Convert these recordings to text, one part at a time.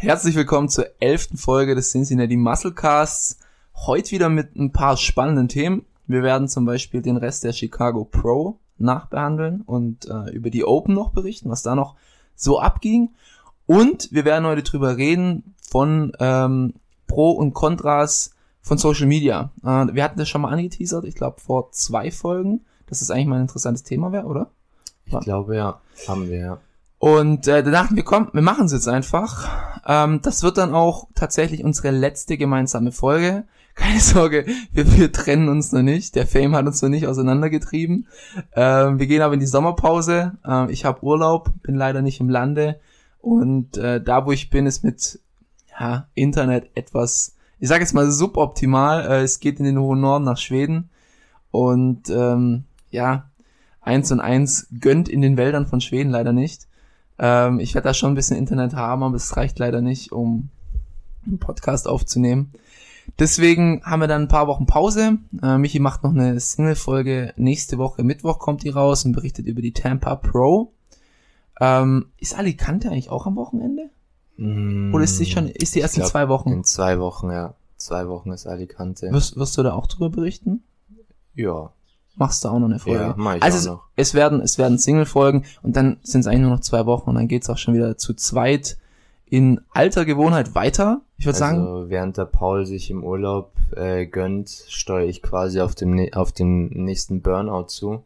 Herzlich willkommen zur elften Folge des Cincinnati Musclecasts. Heute wieder mit ein paar spannenden Themen. Wir werden zum Beispiel den Rest der Chicago Pro nachbehandeln und äh, über die Open noch berichten, was da noch so abging. Und wir werden heute drüber reden von ähm, Pro und Kontras von Social Media. Äh, wir hatten das schon mal angeteasert, ich glaube vor zwei Folgen, dass das eigentlich mal ein interessantes Thema wäre, oder? Ich glaube ja, haben wir ja. Und äh, da dachten wir, komm, wir machen es jetzt einfach. Ähm, das wird dann auch tatsächlich unsere letzte gemeinsame Folge. Keine Sorge, wir, wir trennen uns noch nicht. Der Fame hat uns noch nicht auseinandergetrieben. Ähm, wir gehen aber in die Sommerpause. Ähm, ich habe Urlaub, bin leider nicht im Lande. Und äh, da, wo ich bin, ist mit ja, Internet etwas, ich sage jetzt mal suboptimal. Äh, es geht in den hohen Norden nach Schweden. Und ähm, ja, eins und eins gönnt in den Wäldern von Schweden leider nicht. Ähm, ich werde da schon ein bisschen Internet haben, aber es reicht leider nicht, um einen Podcast aufzunehmen. Deswegen haben wir dann ein paar Wochen Pause. Äh, Michi macht noch eine Single-Folge. Nächste Woche, Mittwoch, kommt die raus und berichtet über die Tampa Pro. Ähm, ist Alicante eigentlich auch am Wochenende? Mm, Oder ist die schon, ist die erst in zwei Wochen? In zwei Wochen, ja. Zwei Wochen ist Alicante. Wirst, wirst du da auch drüber berichten? Ja. Machst du auch noch eine Folge? Ja, mach ich also es, noch. es werden, es werden Single-Folgen und dann sind es eigentlich nur noch zwei Wochen und dann geht's auch schon wieder zu zweit in alter Gewohnheit weiter. Ich würde sagen, Also während der Paul sich im Urlaub äh, gönnt, steuere ich quasi auf dem auf den nächsten Burnout zu.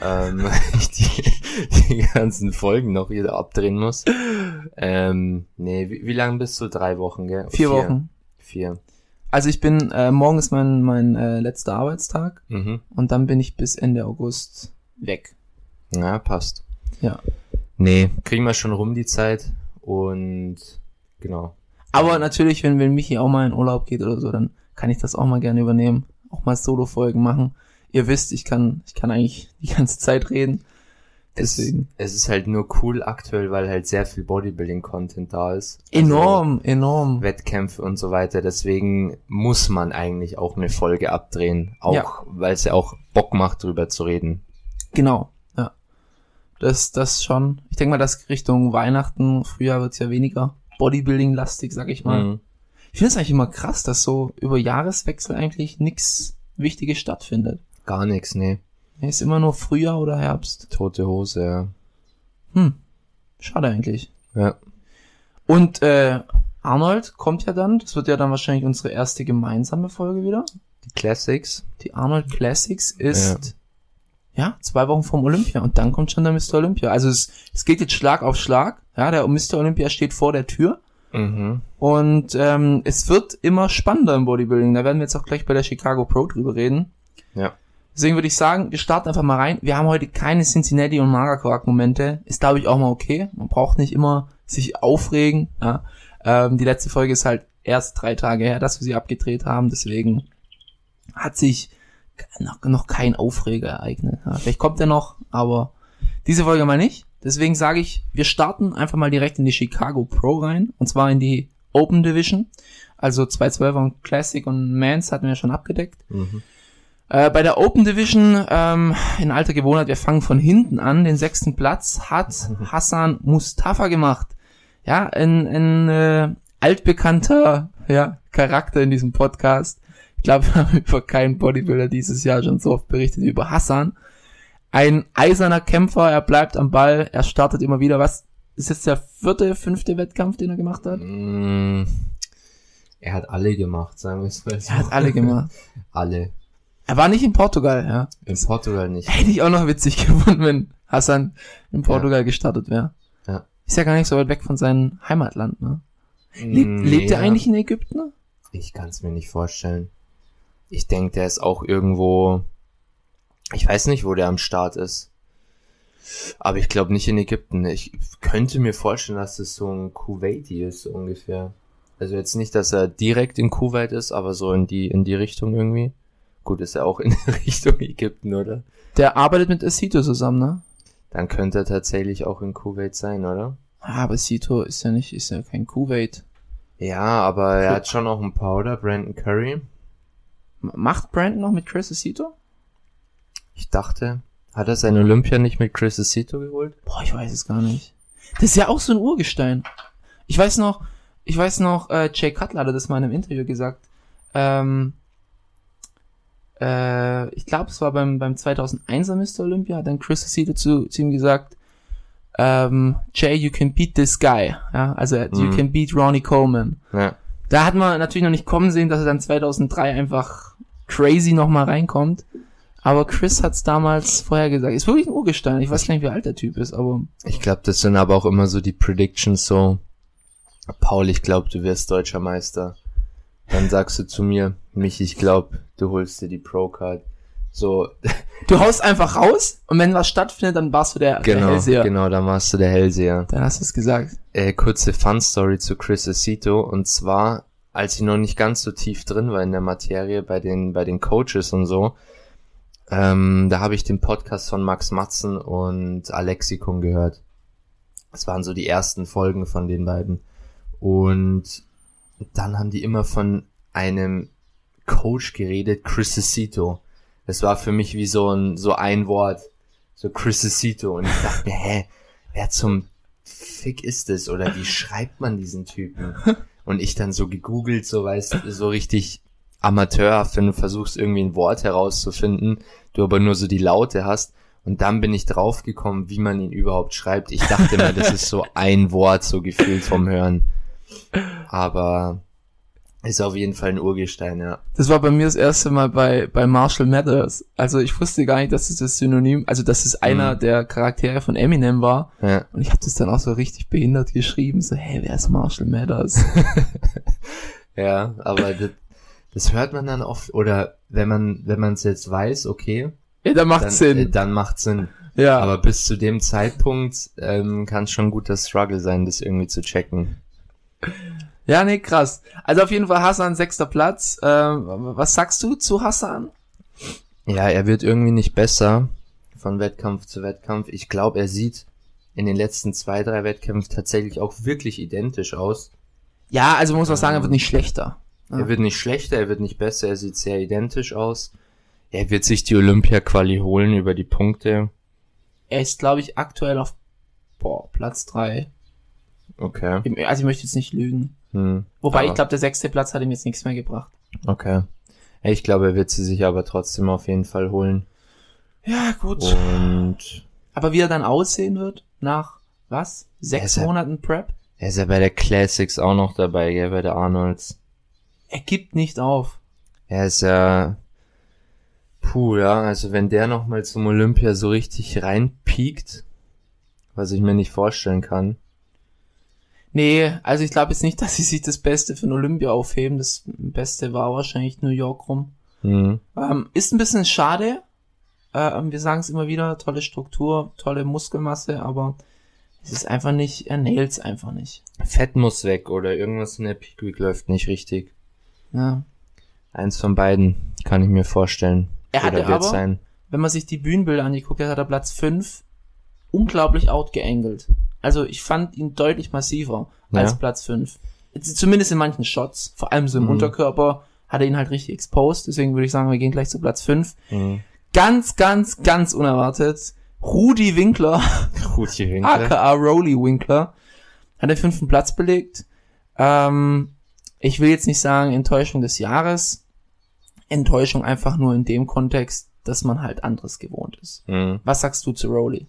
Ähm, ich die, die ganzen Folgen noch wieder abdrehen muss. Ähm, nee, wie, wie lange bist du? Drei Wochen, gell? vier Wochen. Vier. Also ich bin, äh, morgen ist mein, mein äh, letzter Arbeitstag Mhm. und dann bin ich bis Ende August weg. Ja, passt. Ja. Nee, kriegen wir schon rum die Zeit und genau. Aber natürlich, wenn, wenn Michi auch mal in Urlaub geht oder so, dann kann ich das auch mal gerne übernehmen. Auch mal Solo-Folgen machen. Ihr wisst, ich kann, ich kann eigentlich die ganze Zeit reden. Deswegen. Es, es ist halt nur cool aktuell, weil halt sehr viel Bodybuilding-Content da ist. Enorm, enorm. Also Wettkämpfe und so weiter. Deswegen muss man eigentlich auch eine Folge abdrehen. Auch, Ja. weil es ja auch Bock macht, drüber zu reden. Genau, ja. Das, das schon. Ich denke mal, dass Richtung Weihnachten, Frühjahr wird's ja weniger Bodybuilding-lastig, sag ich mal. Mhm. Ich finde es eigentlich immer krass, dass so über Jahreswechsel eigentlich nichts Wichtiges stattfindet. Gar nichts, nee. Ist immer nur Frühjahr oder Herbst. Tote Hose, ja. Hm. Schade eigentlich. Ja. Und äh, Arnold kommt ja dann, das wird ja dann wahrscheinlich unsere erste gemeinsame Folge wieder. Die Classics. Die Arnold Classics ist ja, zwei Wochen vom Olympia und dann kommt schon der Mr. Olympia. Also es, es geht jetzt Schlag auf Schlag. Ja, der Mr. Olympia steht vor der Tür Mhm. und ähm, es wird immer spannender im Bodybuilding. Da werden wir jetzt auch gleich bei der Chicago Pro drüber reden. Ja. Deswegen würde ich sagen, wir starten einfach mal rein. Wir haben heute keine Cincinnati und Magerquark-Momente. Ist, glaube ich, auch mal okay. Man braucht nicht immer sich aufregen. Ja. Ähm, die letzte Folge ist halt erst drei Tage her, dass wir sie abgedreht haben. Deswegen hat sich noch, noch kein Aufreger ereignet. Ja. Vielleicht kommt er noch, aber diese Folge mal nicht. Deswegen sage ich, wir starten einfach mal direkt in die Chicago Pro rein. Und zwar in die Open Division. Also 212er und Classic und Mans hatten wir schon abgedeckt. Mhm. Äh, bei der Open Division, ähm, in alter Gewohnheit, wir fangen von hinten an. Den sechsten Platz hat Hassan Mustafa gemacht. Ja, ein, ein äh, altbekannter ja, Charakter in diesem Podcast. Ich glaube, wir haben über keinen Bodybuilder dieses Jahr schon so oft berichtet wie über Hassan. Ein eiserner Kämpfer, er bleibt am Ball, er startet immer wieder. Was ist jetzt der vierte, fünfte Wettkampf, den er gemacht hat? Mm, Er hat alle gemacht, sagen wir es mal so. Er hat alle gemacht. Alle. Er war nicht in Portugal, ja. In Portugal nicht. Hätte ich auch noch witzig gefunden, wenn Hassan in Portugal gestartet wäre. Ja. Ist ja gar nicht so weit weg von seinem Heimatland, ne? Lebt, Mm, lebt er ja. eigentlich in Ägypten? Ich kann es mir nicht vorstellen. Ich denke, der ist auch irgendwo. Ich weiß nicht, wo der am Start ist. Aber ich glaube nicht in Ägypten. Ich könnte mir vorstellen, dass das so ein Kuwaiti ist, so ungefähr. Also jetzt nicht, dass er direkt in Kuwait ist, aber so in die, in die Richtung irgendwie. Gut, ist er auch in Richtung Ägypten, oder? Der arbeitet mit Sito zusammen, ne? Dann könnte er tatsächlich auch in Kuwait sein, oder? Ah, aber Sito ist ja nicht, ist ja kein Kuwait. Ja, aber er hat schon auch ein Powder, Brandon Curry. Macht Brandon noch mit Chris Sito? Ich dachte, hat er sein Olympia nicht mit Chris Aceto geholt? Boah, ich weiß es gar nicht. Das ist ja auch so ein Urgestein. Ich weiß noch, ich weiß noch, äh, Jay Cutler hatte das mal in einem Interview gesagt. Ähm, äh, ich glaube, es war beim, beim 2001er Mr. Olympia, hat dann Chris Aceto zu, zu ihm gesagt, ähm, Jay, you can beat this guy. Ja, also you Mhm. can beat Ronnie Coleman. Ja. Da hat man natürlich noch nicht kommen sehen, dass er dann 2003 einfach crazy nochmal reinkommt. Aber Chris hat's damals vorher gesagt. Ist wirklich ein Urgestein. Ich weiß gar nicht, wie alt der Typ ist, aber Ich glaube, das sind aber auch immer so die Predictions so. Paul, ich glaube, du wirst deutscher Meister. Dann sagst du zu mir, mich, ich glaube, du holst dir die Pro-Card. So, du haust einfach raus und wenn was stattfindet, dann warst du der, der genau, Hellseher. genau, dann warst du der Hellseher. Dann hast du es gesagt. Äh, kurze Fun-Story zu Chris Aceto und zwar, als ich noch nicht ganz so tief drin war in der Materie bei den, bei den Coaches und so, ähm, da habe ich den Podcast von Max Matzen und Alexikon gehört. Das waren so die ersten Folgen von den beiden. Und dann haben die immer von einem Coach geredet, Chris Aceto. Das war für mich wie so ein, so ein Wort. So Chris Aceto. Und ich dachte mir, hä, wer zum Fick ist es? Oder wie schreibt man diesen Typen? Und ich dann so gegoogelt, so weißt du, so richtig amateurhaft, wenn du versuchst irgendwie ein Wort herauszufinden, du aber nur so die Laute hast. Und dann bin ich draufgekommen, wie man ihn überhaupt schreibt. Ich dachte immer, das ist so ein Wort, so gefühlt vom Hören. Aber ist auf jeden Fall ein Urgestein, ja. Das war bei mir das erste Mal bei, bei Marshall Mathers. Also ich wusste gar nicht, dass es das Synonym, also dass es einer Mhm. der Charaktere von Eminem war. ja. Und ich habe das dann auch so richtig behindert geschrieben. So, hey, wer ist Marshall Mathers? Ja, aber das, das hört man dann oft, oder wenn man, wenn man es jetzt weiß, okay, ja, da macht dann, Sinn. Äh, dann macht Sinn. ja. Aber bis zu dem Zeitpunkt ähm, kann es schon gut das Struggle sein, das irgendwie zu checken. Ja, nee, krass. Also auf jeden Fall Hassan sechster Platz. Ähm, was sagst du zu Hassan? Ja, er wird irgendwie nicht besser von Wettkampf zu Wettkampf. Ich glaube, er sieht in den letzten zwei, drei Wettkämpfen tatsächlich auch wirklich identisch aus. Ja, also muss man sagen, er wird nicht schlechter. Er wird nicht schlechter, er wird nicht besser, er sieht sehr identisch aus. Er wird sich die Olympia-Quali holen über die Punkte. Er ist, glaube ich, aktuell auf boah, Platz drei. Okay. Also ich möchte jetzt nicht lügen. Hm. Wobei, Aber- ich glaube, der sechste Platz hat ihm jetzt nichts mehr gebracht. Okay. Ich glaube, er wird sie sich aber trotzdem auf jeden Fall holen. Ja, gut. Und Aber wie er dann aussehen wird, nach was? Sechs ja- Monaten Prep? er ist ja bei der Classics auch noch dabei, gell, bei der Arnolds. Er gibt nicht auf. Er ist ja, puh, ja, also wenn der noch mal zum Olympia so richtig reinpiekt, was ich mir nicht vorstellen kann. Nee, also ich glaube jetzt nicht, dass sie sich das Beste für ein Olympia aufheben. Das Beste war wahrscheinlich New York rum. Hm. Ähm, ist ein bisschen schade. Ähm, wir sagen es immer wieder, tolle Struktur, tolle Muskelmasse, aber es ist einfach nicht, er nailt's einfach nicht. Fett muss weg oder irgendwas in der Peak Week läuft nicht richtig. Ja. Eins von beiden kann ich mir vorstellen. Er hatte aber- sein. Wenn man sich die Bühnenbilder angeguckt hat, hat er Platz 5 unglaublich outgeangelt. Also ich fand ihn deutlich massiver als Ja. Platz 5. Zumindest in manchen Shots, vor allem so im Mhm. Unterkörper, hat er ihn halt richtig exposed. Deswegen würde ich sagen, wir gehen gleich zu Platz 5. Hm. Ganz, ganz, ganz unerwartet. Rudi Winkler, Rudi Winkler. aka Rowley Winkler, hat den fünften Platz belegt. Ähm, ich will jetzt nicht sagen Enttäuschung des Jahres. Enttäuschung einfach nur in dem Kontext, dass man halt anderes gewohnt ist. Hm. Was sagst du zu Rowley?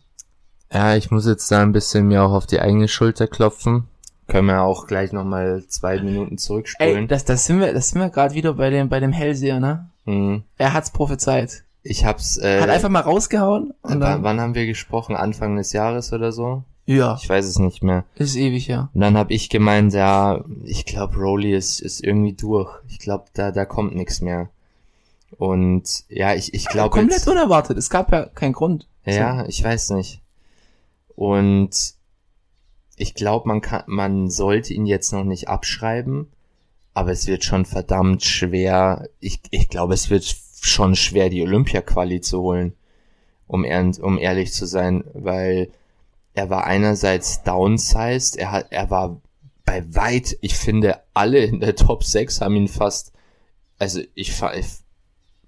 Ja, ich muss jetzt da ein bisschen mir auch auf die eigene Schulter klopfen. Können wir auch gleich nochmal zwei Minuten Ey, zurückspulen. das, das sind wir, das sind wir gerade wieder bei dem, bei dem Hellseher, ne? Hm. Er hat's prophezeit. Ich hab's, äh, Hat einfach mal rausgehauen und wann, dann, wann haben wir gesprochen? Anfang des Jahres oder so? ja, Ich weiß es nicht mehr. ist ewig, ja. Und dann hab ich gemeint, ja, ich glaube, Rowley ist, ist irgendwie durch. Ich glaube, da, da kommt nichts mehr. Und ja, ich, ich glaube Komplett jetzt, unerwartet. Es gab ja keinen Grund. ja, ich weiß nicht. Und ich glaube, man kann, man sollte ihn jetzt noch nicht abschreiben, aber es wird schon verdammt schwer. Ich, ich glaube, es wird schon schwer, die Olympia-Quali zu holen, um, um ehrlich zu sein, weil er war einerseits downsized, er hat, er war bei weit, ich finde, alle in der Top 6 haben ihn fast, also ich, ich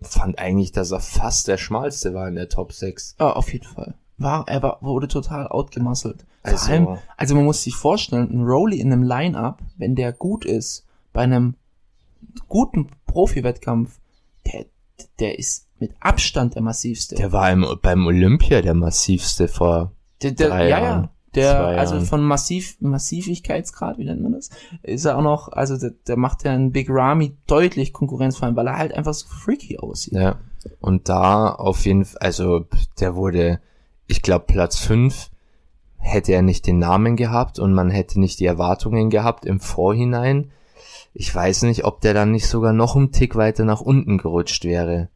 fand eigentlich, dass er fast der schmalste war in der Top 6. Ja, auf jeden Fall. War, er war, wurde total outgemusselt. Vor Also- allem, also man muss sich vorstellen, ein Rowley in einem Line-Up wenn der gut ist, bei einem guten Profi-Wettkampf, der, der ist mit Abstand der massivste. Der war im, beim Olympia der massivste vor Der, der, drei ja, Jahren, ja. Der, also von Massiv, Massivigkeitsgrad, wie nennt man das? Ist er auch noch, also der, der macht ja einen Big Ramy deutlich Konkurrenz vor allem, weil er halt einfach so freaky aussieht. Ja. Und da auf jeden Fall, also der wurde, ich glaube, Platz fünf hätte er nicht den Namen gehabt und man hätte nicht die Erwartungen gehabt im Vorhinein. Ich weiß nicht, ob der dann nicht sogar noch einen Tick weiter nach unten gerutscht wäre.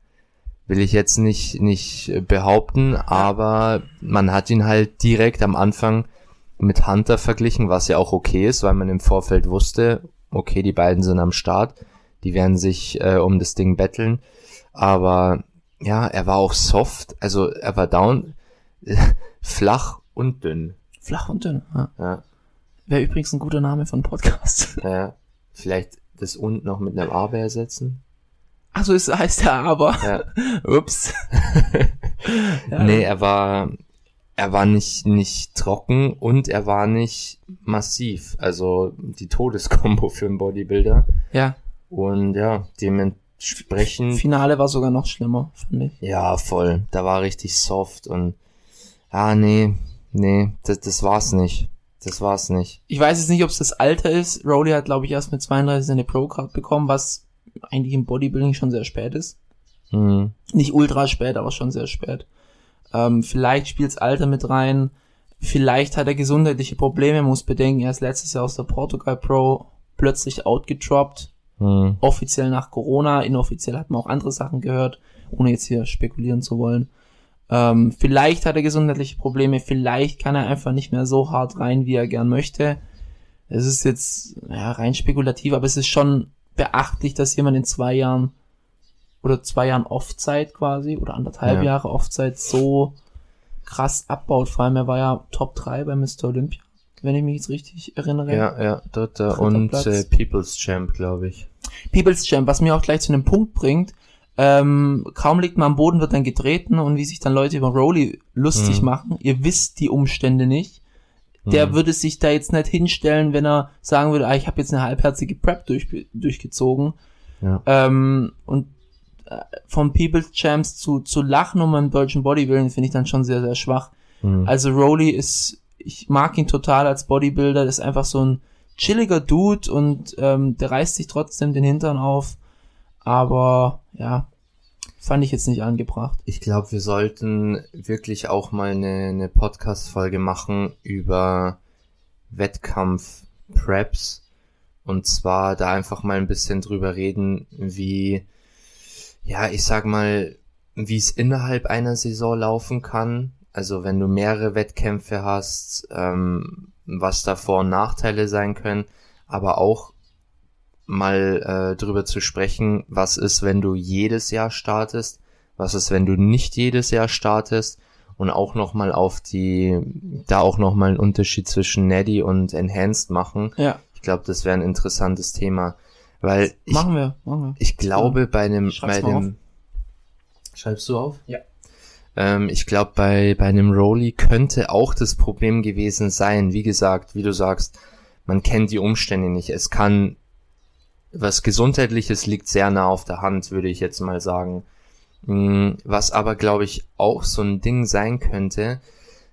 Will ich jetzt nicht, nicht behaupten, aber man hat ihn halt direkt am Anfang mit Hunter verglichen, was ja auch okay ist, weil man im Vorfeld wusste, okay, die beiden sind am Start, die werden sich äh, um das Ding betteln. Aber ja, er war auch soft, also er war down, flach und dünn. Flach und dünn. Ja. Ja, Wäre übrigens ein guter Name von Podcast. ja. Vielleicht das und noch mit einem Aber ersetzen. Ach so, ist, heißt er aber. Ja. Ups. Ja. Nee, er war, er war nicht, nicht trocken und er war nicht massiv. Also die Todeskombo für einen Bodybuilder. Ja. Und ja, dementsprechend, Finale war sogar noch schlimmer, fand ich. ja, voll. Da war richtig soft und, ah, nee, nee, das, das war's nicht. Das war's nicht. Ich weiß jetzt nicht, ob es das Alter ist. Rowley hat, glaube ich, erst mit 32 seine Pro-Card bekommen, was eigentlich im Bodybuilding schon sehr spät ist. Hm. Nicht ultra spät, aber schon sehr spät. Ähm, vielleicht spielt's Alter mit rein. Vielleicht hat er gesundheitliche Probleme, muss bedenken, er ist letztes Jahr aus der Portugal Pro plötzlich outgedroppt. Hm. Offiziell nach Corona, inoffiziell hat man auch andere Sachen gehört, ohne jetzt hier spekulieren zu wollen. Ähm, vielleicht hat er gesundheitliche Probleme, vielleicht kann er einfach nicht mehr so hart rein, wie er gern möchte. Es ist jetzt ja, rein spekulativ, aber es ist schon beachtlich, dass jemand in zwei Jahren oder zwei Jahren Offzeit quasi oder anderthalb Ja. Jahre Offzeit so krass abbaut. Vor allem er war ja Top 3 bei Mr. Olympia, wenn ich mich jetzt richtig erinnere. Ja, ja, dritter Dritter und Platz. äh, People's Champ, glaube ich. People's Champ, was mir auch gleich zu einem Punkt bringt, ähm, kaum liegt man am Boden, wird dann getreten und wie sich dann Leute über Rowley lustig Mhm. machen. Ihr wisst die Umstände nicht. Der Mhm. würde sich da jetzt nicht hinstellen, wenn er sagen würde, ah, ich habe jetzt eine halbherzige Prep durch, durchgezogen. Ja. Ähm, und äh, vom People's Champs zu, zu lachen um einen deutschen Bodybuilding finde ich dann schon sehr, sehr schwach. Hm. Also Rowley ist, ich mag ihn total als Bodybuilder, das ist einfach so ein chilliger Dude und ähm, der reißt sich trotzdem den Hintern auf. Aber ja, fand ich jetzt nicht angebracht. Ich glaube, wir sollten wirklich auch mal eine, eine Podcast-Folge machen über Wettkampf-Preps. Und zwar da einfach mal ein bisschen drüber reden, wie, ja, ich sag mal, wie es innerhalb einer Saison laufen kann. Also wenn du mehrere Wettkämpfe hast, ähm, was da Vor- und Nachteile sein können, aber auch mal äh, drüber zu sprechen, was ist, wenn du jedes Jahr startest, was ist, wenn du nicht jedes Jahr startest und auch nochmal auf die, da auch nochmal einen Unterschied zwischen Neddy und Enhanced machen. Ja, Ich glaube, das wäre ein interessantes Thema, weil ich, machen wir, machen wir. ich glaube bei einem, Ich schreib's bei mal dem, schreibst du auf? Ja. Ähm, ich glaube, bei, bei einem Rolly könnte auch das Problem gewesen sein, wie gesagt, wie du sagst, man kennt die Umstände nicht. Es kann, was Gesundheitliches liegt sehr nah auf der Hand, würde ich jetzt mal sagen. Mm, Was aber, glaube ich, auch so ein Ding sein könnte,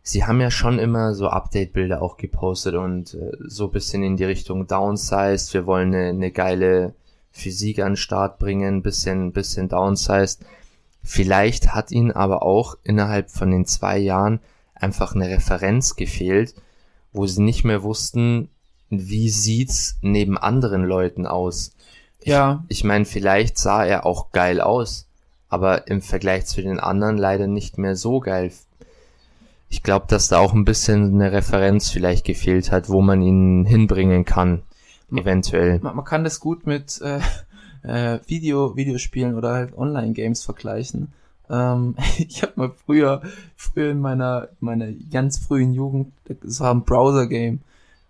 sie haben ja schon immer so Update-Bilder auch gepostet und äh, so bisschen in die Richtung downsized, wir wollen eine, eine geile Physik an den Start bringen, bisschen, bisschen downsized. Vielleicht hat ihnen aber auch innerhalb von den zwei Jahren einfach eine Referenz gefehlt, wo sie nicht mehr wussten, wie sieht's neben anderen Leuten aus. Ja, Ich meine, vielleicht sah er auch geil aus, aber im Vergleich zu den anderen leider nicht mehr so geil. Ich glaube, dass da auch ein bisschen eine Referenz vielleicht gefehlt hat, wo man ihn hinbringen kann, eventuell. man, man kann das gut mit äh, äh, Video, Videospielen oder halt Online-Games vergleichen. Ähm, ich habe mal früher, früher in meiner, meiner ganz frühen Jugend, das war ein Browser-Game.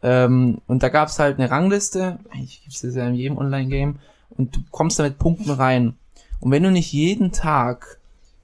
Ähm, und da gab's halt eine Rangliste, eigentlich gibt's das ja in jedem Online-Game, und du kommst da mit Punkten rein. Und wenn du nicht jeden Tag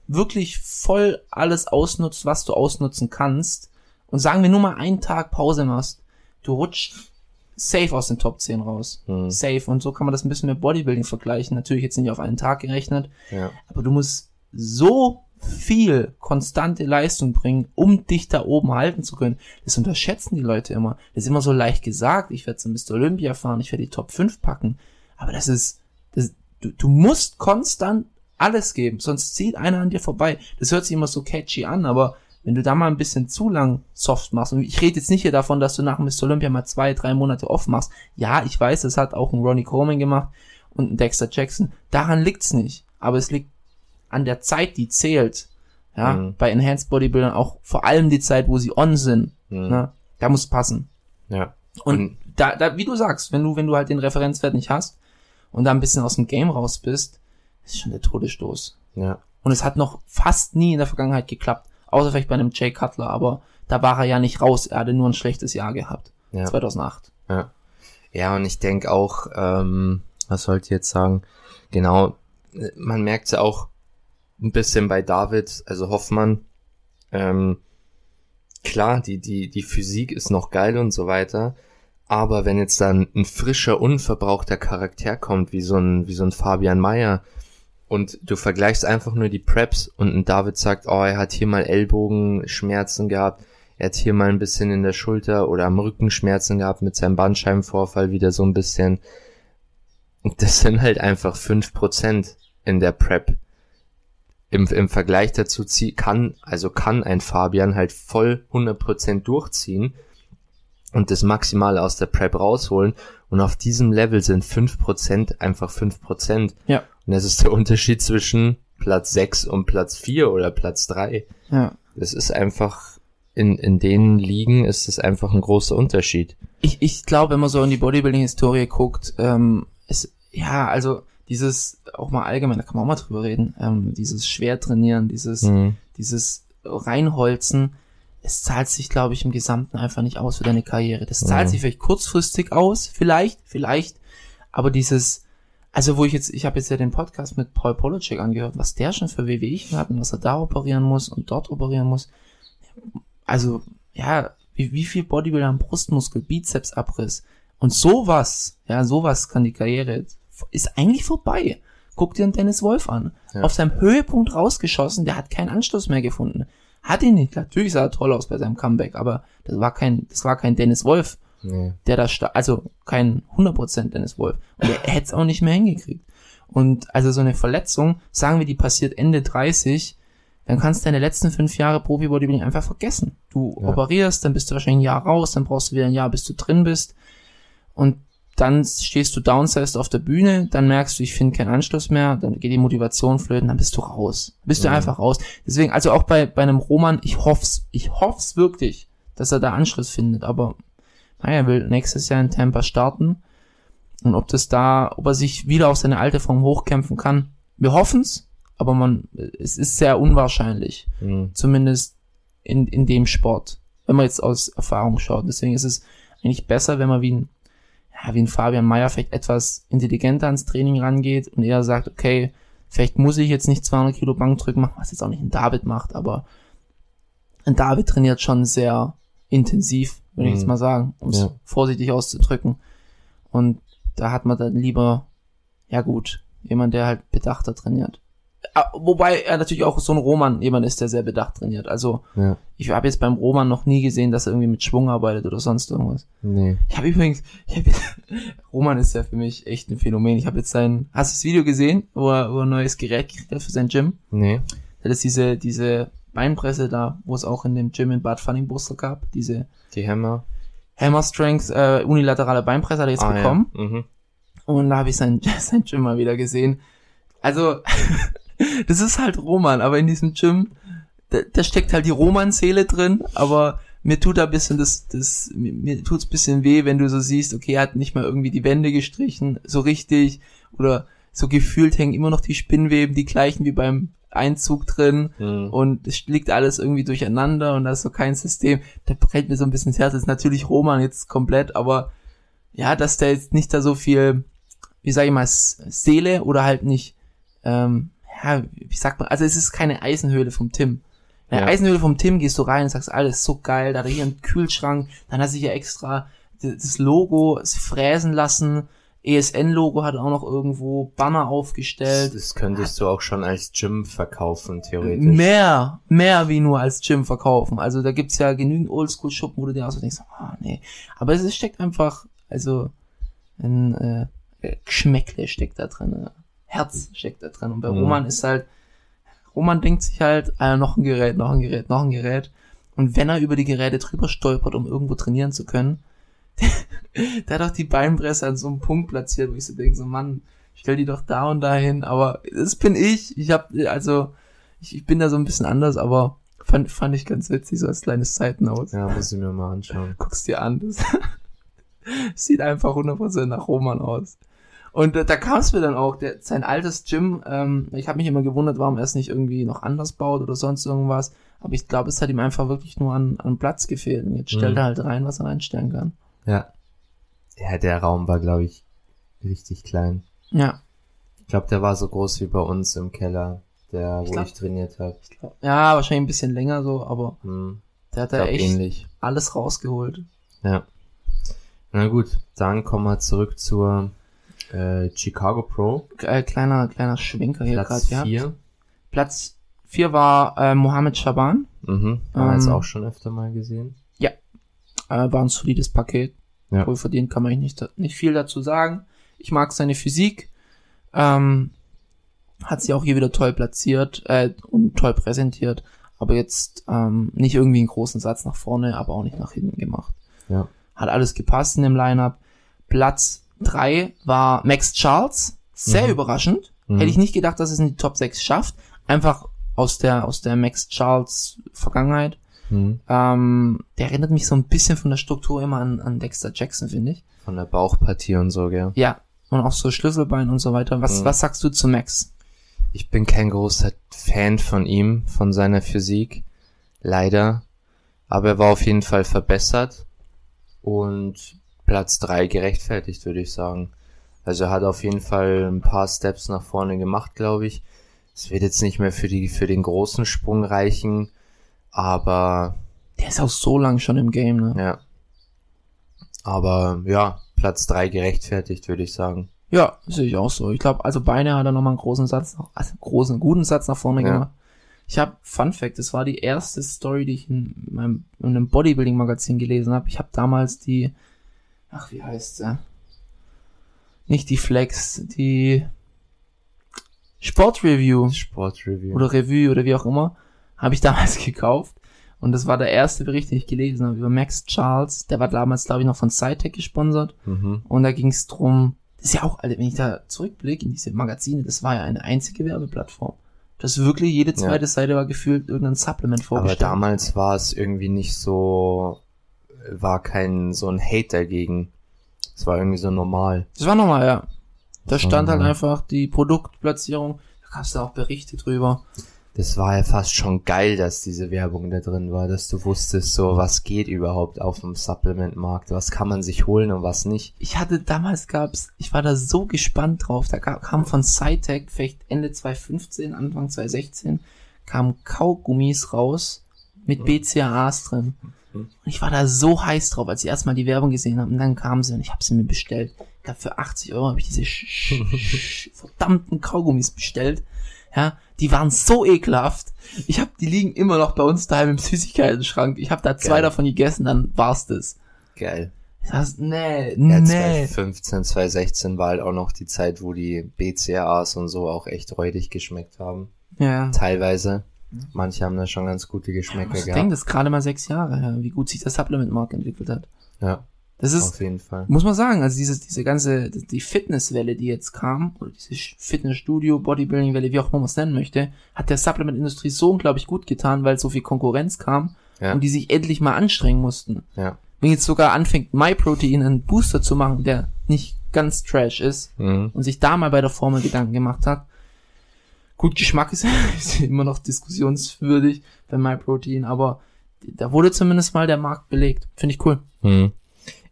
wirklich voll alles ausnutzt, was du ausnutzen kannst, und sagen wir nur mal einen Tag Pause machst, du rutschst safe aus den Top 10 raus. Mhm. Safe. Und so kann man das ein bisschen mit Bodybuilding vergleichen. Natürlich jetzt nicht auf einen Tag gerechnet, Ja. aber du musst so viel konstante Leistung bringen, um dich da oben halten zu können. Das unterschätzen die Leute immer. Das ist immer so leicht gesagt, ich werde zum Mr. Olympia fahren, ich werde die Top 5 packen. Aber das ist, das, du, du musst konstant alles geben, sonst zieht einer an dir vorbei. Das hört sich immer so catchy an, aber wenn du da mal ein bisschen zu lang soft machst, und ich rede jetzt nicht hier davon, dass du nach Mr. Olympia mal zwei, drei Monate off machst. Ja, ich weiß, das hat auch ein Ronnie Coleman gemacht und ein Dexter Jackson. Daran liegt's nicht. Aber es liegt an der Zeit, die zählt. Ja, Mhm. bei Enhanced Bodybuildern auch vor allem die Zeit, wo sie on sind. Mhm. Ne? Da muss passen. Ja. Und Und- da, da, wie du sagst, wenn du, wenn du halt den Referenzwert nicht hast und da ein bisschen aus dem Game raus bist, ist schon der Todesstoß. Ja. Und es hat noch fast nie in der Vergangenheit geklappt. Außer vielleicht bei einem Jay Cutler, aber da war er ja nicht raus. Er hatte nur ein schlechtes Jahr gehabt. Ja. 2008. Ja. Ja, und ich denke auch, ähm, was sollte ich jetzt sagen? Genau, man merkt ja auch ein bisschen bei David, also Hoffmann, ähm, klar, die, die, die Physik ist noch geil und so weiter, aber wenn jetzt dann ein frischer, unverbrauchter Charakter kommt, wie so ein, wie so ein Fabian Mayer, und du vergleichst einfach nur die Preps und ein David sagt, oh, er hat hier mal Ellbogenschmerzen gehabt, er hat hier mal ein bisschen in der Schulter oder am Rücken Schmerzen gehabt mit seinem Bandscheibenvorfall wieder so ein bisschen. Das sind halt einfach fünf Prozent in der Prep. Im, Im Vergleich dazu zieh, kann, also kann ein Fabian halt voll 100% durchziehen und das Maximale aus der Prep rausholen. Und auf diesem Level sind fünf Prozent einfach fünf Prozent. Ja. Und das ist der Unterschied zwischen Platz sechs und Platz vier oder Platz drei. Ja. Das ist einfach, in, in den Ligen ist es einfach ein großer Unterschied. Ich, ich glaube, wenn man so in die Bodybuilding-Historie guckt, ähm, es, ja, also dieses, auch mal allgemein, da kann man auch mal drüber reden, ähm, dieses schwer trainieren, dieses, Mhm. dieses Reinholzen, es zahlt sich, glaube ich, im Gesamten einfach nicht aus für deine Karriere. Das zahlt Mhm. sich vielleicht kurzfristig aus, vielleicht, vielleicht, aber dieses, also wo ich jetzt, ich habe jetzt ja den Podcast mit Paul Polacek angehört, was der schon für Wehwehchen hat und was er da operieren muss und dort operieren muss. Also, ja, wie, wie viel Bodybuilder haben Brustmuskel, Bizepsabriss und sowas, ja, sowas kann die Karriere, ist eigentlich vorbei. Guck dir einen Dennis Wolf an. Ja. Auf seinem Höhepunkt rausgeschossen, der hat keinen Anschluss mehr gefunden. Hat ihn nicht. Natürlich sah er toll aus bei seinem Comeback, aber das war kein, das war kein Dennis Wolf, Nee. der da sta also kein 100% Dennis Wolf. Und er hätte es auch nicht mehr hingekriegt. Und also so eine Verletzung, sagen wir, die passiert Ende 30, dann kannst du deine letzten fünf Jahre Profi-Bodybuilding einfach vergessen. Du Ja. operierst, dann bist du wahrscheinlich ein Jahr raus, dann brauchst du wieder ein Jahr, bis du drin bist. Und dann stehst du downsized auf der Bühne, dann merkst du, ich finde keinen Anschluss mehr, dann geht die Motivation flöten, dann bist du raus. Bist du Mhm. einfach raus. Deswegen, also auch bei, bei einem Roman, ich hoff's, ich hoff's wirklich, dass er da Anschluss findet, aber naja, er will nächstes Jahr in Tampa starten. Und ob das da, ob er sich wieder auf seine alte Form hochkämpfen kann, wir hoffen's, aber man, es ist sehr unwahrscheinlich Mhm. zumindest in, in dem Sport, wenn man jetzt aus Erfahrung schaut. Deswegen ist es eigentlich besser, wenn man wie ein, ja, wie ein Fabian Mayer vielleicht etwas intelligenter ans Training rangeht und eher sagt, okay, vielleicht muss ich jetzt nicht 200 Kilo Bankdrücken machen, was jetzt auch nicht ein David macht, aber ein David trainiert schon sehr intensiv, würde ich Mhm. jetzt mal sagen, um es Ja. vorsichtig auszudrücken. Und da hat man dann lieber, ja gut, jemand, der halt bedachter trainiert. Ah, Wobei er natürlich auch so ein Roman jemand ist, der sehr bedacht trainiert. Also Ja. ich habe jetzt beim Roman noch nie gesehen, dass er irgendwie mit Schwung arbeitet oder sonst irgendwas. Nee. Ich habe übrigens, ich hab, Roman ist ja für mich echt ein Phänomen. Ich habe jetzt sein, hast du das Video gesehen, wo er, wo er ein neues Gerät gekriegt hat für sein Gym? Nee. Das ist diese, diese Beinpresse da, wo es auch in dem Gym in Bad Fanningbostel gab. Diese Die Hammer. Hammer Strength äh, unilaterale Beinpresse hat er jetzt Ah, bekommen. Ja. Mhm. Und da habe ich sein, sein Gym mal wieder gesehen. Also, das ist halt Roman, aber in diesem Gym, da, da steckt halt die Roman-Seele drin, aber mir tut da ein bisschen das, das, mir, mir tut's ein bisschen weh, wenn du so siehst, okay, er hat nicht mal irgendwie die Wände gestrichen, so richtig, oder so gefühlt hängen immer noch die Spinnweben, die gleichen wie beim Einzug drin Mhm. und es liegt alles irgendwie durcheinander und da ist so kein System. Da brennt mir so ein bisschen das Herz. Das ist natürlich Roman jetzt komplett, aber ja, dass der jetzt nicht da so viel, wie sage ich mal, Seele oder halt nicht, ähm, ja, wie sagt man, also es ist keine Eisenhöhle vom Tim. In der Ja. Eisenhöhle vom Tim gehst du rein und sagst, alles so geil, da hat er hier einen Kühlschrank, dann hat er sich ja extra das Logo fräsen lassen. ESN-Logo hat auch noch irgendwo Banner aufgestellt. Das könntest du auch schon als Gym verkaufen, theoretisch. Mehr, mehr wie nur als Gym verkaufen. Also da gibt's ja genügend Oldschool-Schuppen, wo du dir auch so denkst, ah nee. Aber es steckt einfach, also ein äh, Geschmäckle steckt da drin, Herz steckt da drin. Und bei Mhm. Roman ist halt, Roman denkt sich halt, ah, noch ein Gerät, noch ein Gerät, noch ein Gerät. Und wenn er über die Geräte drüber stolpert, um irgendwo trainieren zu können, der hat auch die Beinpresse an so einem Punkt platziert, wo ich so denke, so Mann, stell die doch da und dahin, aber das bin ich. Ich hab, also, ich, ich bin da so ein bisschen anders, aber fand, fand ich ganz witzig, so als kleines Seitenhaus. Ja, muss ich mir mal anschauen. Guckst dir an, das sieht einfach 100% nach Roman aus. Und äh, da kam es mir dann auch, der, sein altes Gym, ähm, ich habe mich immer gewundert, warum er es nicht irgendwie noch anders baut oder sonst irgendwas, aber ich glaube, es hat ihm einfach wirklich nur an, an Platz gefehlt und jetzt stellt Mhm. er halt rein, was er reinstellen kann. Ja. Ja, der Raum war, glaube ich, richtig klein. Ja, Ich glaube, der war so groß wie bei uns im Keller, der, Ich wo glaub- ich trainiert habe. ja, wahrscheinlich ein bisschen länger so, aber Hm, der hat da echt ähnlich. alles rausgeholt. Ja. Na gut, dann kommen wir zurück zur äh, Chicago Pro. Äh, kleiner, kleiner Schwenker hier gerade, Platz ja. 4. Platz 4 war äh, Mohammed Shaban. Mhm. Haben wir jetzt Ähm, auch schon öfter mal gesehen. Äh, war ein solides Paket. Ja. Wohl verdient kann man nicht, nicht viel dazu sagen. Ich mag seine Physik. Ähm, hat sie auch hier wieder toll platziert äh, und toll präsentiert. Aber jetzt ähm, nicht irgendwie einen großen Satz nach vorne, aber auch nicht nach hinten gemacht. Ja. Hat alles gepasst in dem Lineup. Platz 3 war Max Charles. Sehr Mhm. überraschend. Mhm. Hätte ich nicht gedacht, dass es in die Top 6 schafft. Einfach aus der, aus der Max Charles Vergangenheit. Mhm. Ähm, der erinnert mich so ein bisschen von der Struktur immer an, an Dexter Jackson, finde ich. Von der Bauchpartie und so, gell. Ja. Und auch so Schlüsselbein und so weiter. Was, Mhm. was sagst du zu Max? Ich bin kein großer Fan von ihm, von seiner Physik. Leider. Aber er war auf jeden Fall verbessert. Und Platz drei gerechtfertigt, würde ich sagen. Also er hat auf jeden Fall ein paar Steps nach vorne gemacht, glaube ich. Es wird jetzt nicht mehr für die, für den großen Sprung reichen. Aber, Der ist auch so lang schon im Game, ne? ja. Aber, ja, Platz drei gerechtfertigt, würde ich sagen. Ja, sehe ich auch so. Ich glaube, also Beine hat er nochmal einen großen Satz, also einen großen, guten Satz nach vorne Ja. gemacht. Ich habe, Fun Fact, das war die erste Story, die ich in meinem in einem Bodybuilding-Magazin gelesen habe. Ich habe damals die, ach, wie heißt sie? Nicht die Flex, die Sportreview. Sportreview. oder Revue oder wie auch immer, habe ich damals gekauft. Und das war der erste Bericht, den ich gelesen habe über Max Charles. Der war damals, glaube ich, noch von Cytec gesponsert. Mhm. Und da ging es drum, das ist ja auch, wenn ich da zurückblicke in diese Magazine, das war ja eine einzige Werbeplattform. Das wirklich jede zweite Seite war gefühlt irgendein Supplement Aber vorgestellt. damals war es irgendwie nicht so, war kein so ein Hate dagegen. Es war irgendwie so normal. Das war nochmal, ja. Da stand halt Mhm. einfach die Produktplatzierung, da gab es da auch Berichte drüber. Das war ja fast schon geil, dass diese Werbung da drin war, dass du wusstest, so was geht überhaupt auf dem Supplementmarkt, was kann man sich holen und was nicht. ich hatte damals gab's, ich war da so gespannt drauf. Da ga- kam von Cytec vielleicht Ende 2015, Anfang 2016 kamen Kaugummis raus mit BCAAs drin. Mhm. Und ich war da so heiß drauf, als ich erstmal die Werbung gesehen habe. Und dann kamen sie und ich habe sie mir bestellt. Ich glaube, für 80 Euro habe ich diese verdammten Kaugummis bestellt. Ja, die waren so ekelhaft. Ich habe, die liegen immer noch bei uns daheim im Süßigkeiten-Schrank. Ich habe da zwei Geil. davon gegessen, dann war's das. Geil. Das, nee, Ja, nee. 2015, 2016 war halt auch noch die Zeit, wo die BCAAs und so auch echt räudig geschmeckt haben. Ja. Teilweise. Manche haben da schon ganz gute Ich Geschmäcker denke, gehabt. das ist gerade mal sechs Jahre her, wie gut sich das Supplement-Markt entwickelt hat. Ja, Das ist, auf jeden Fall. muss man sagen, also diese, diese ganze, die Fitnesswelle, die jetzt kam, oder diese Fitnessstudio, Bodybuilding-Welle, wie auch immer man es nennen möchte, hat der Supplement-Industrie so unglaublich gut getan, weil so viel Konkurrenz kam Ja. und die sich endlich mal anstrengen mussten. Ja. Wenn jetzt sogar anfängt, MyProtein einen Booster zu machen, der nicht ganz trash ist, Mhm. und sich da mal bei der Formel Gedanken gemacht hat. Gut, Geschmack ist, ist immer noch diskussionswürdig bei MyProtein, aber da wurde zumindest mal der Markt belegt. Finde ich cool. Hm.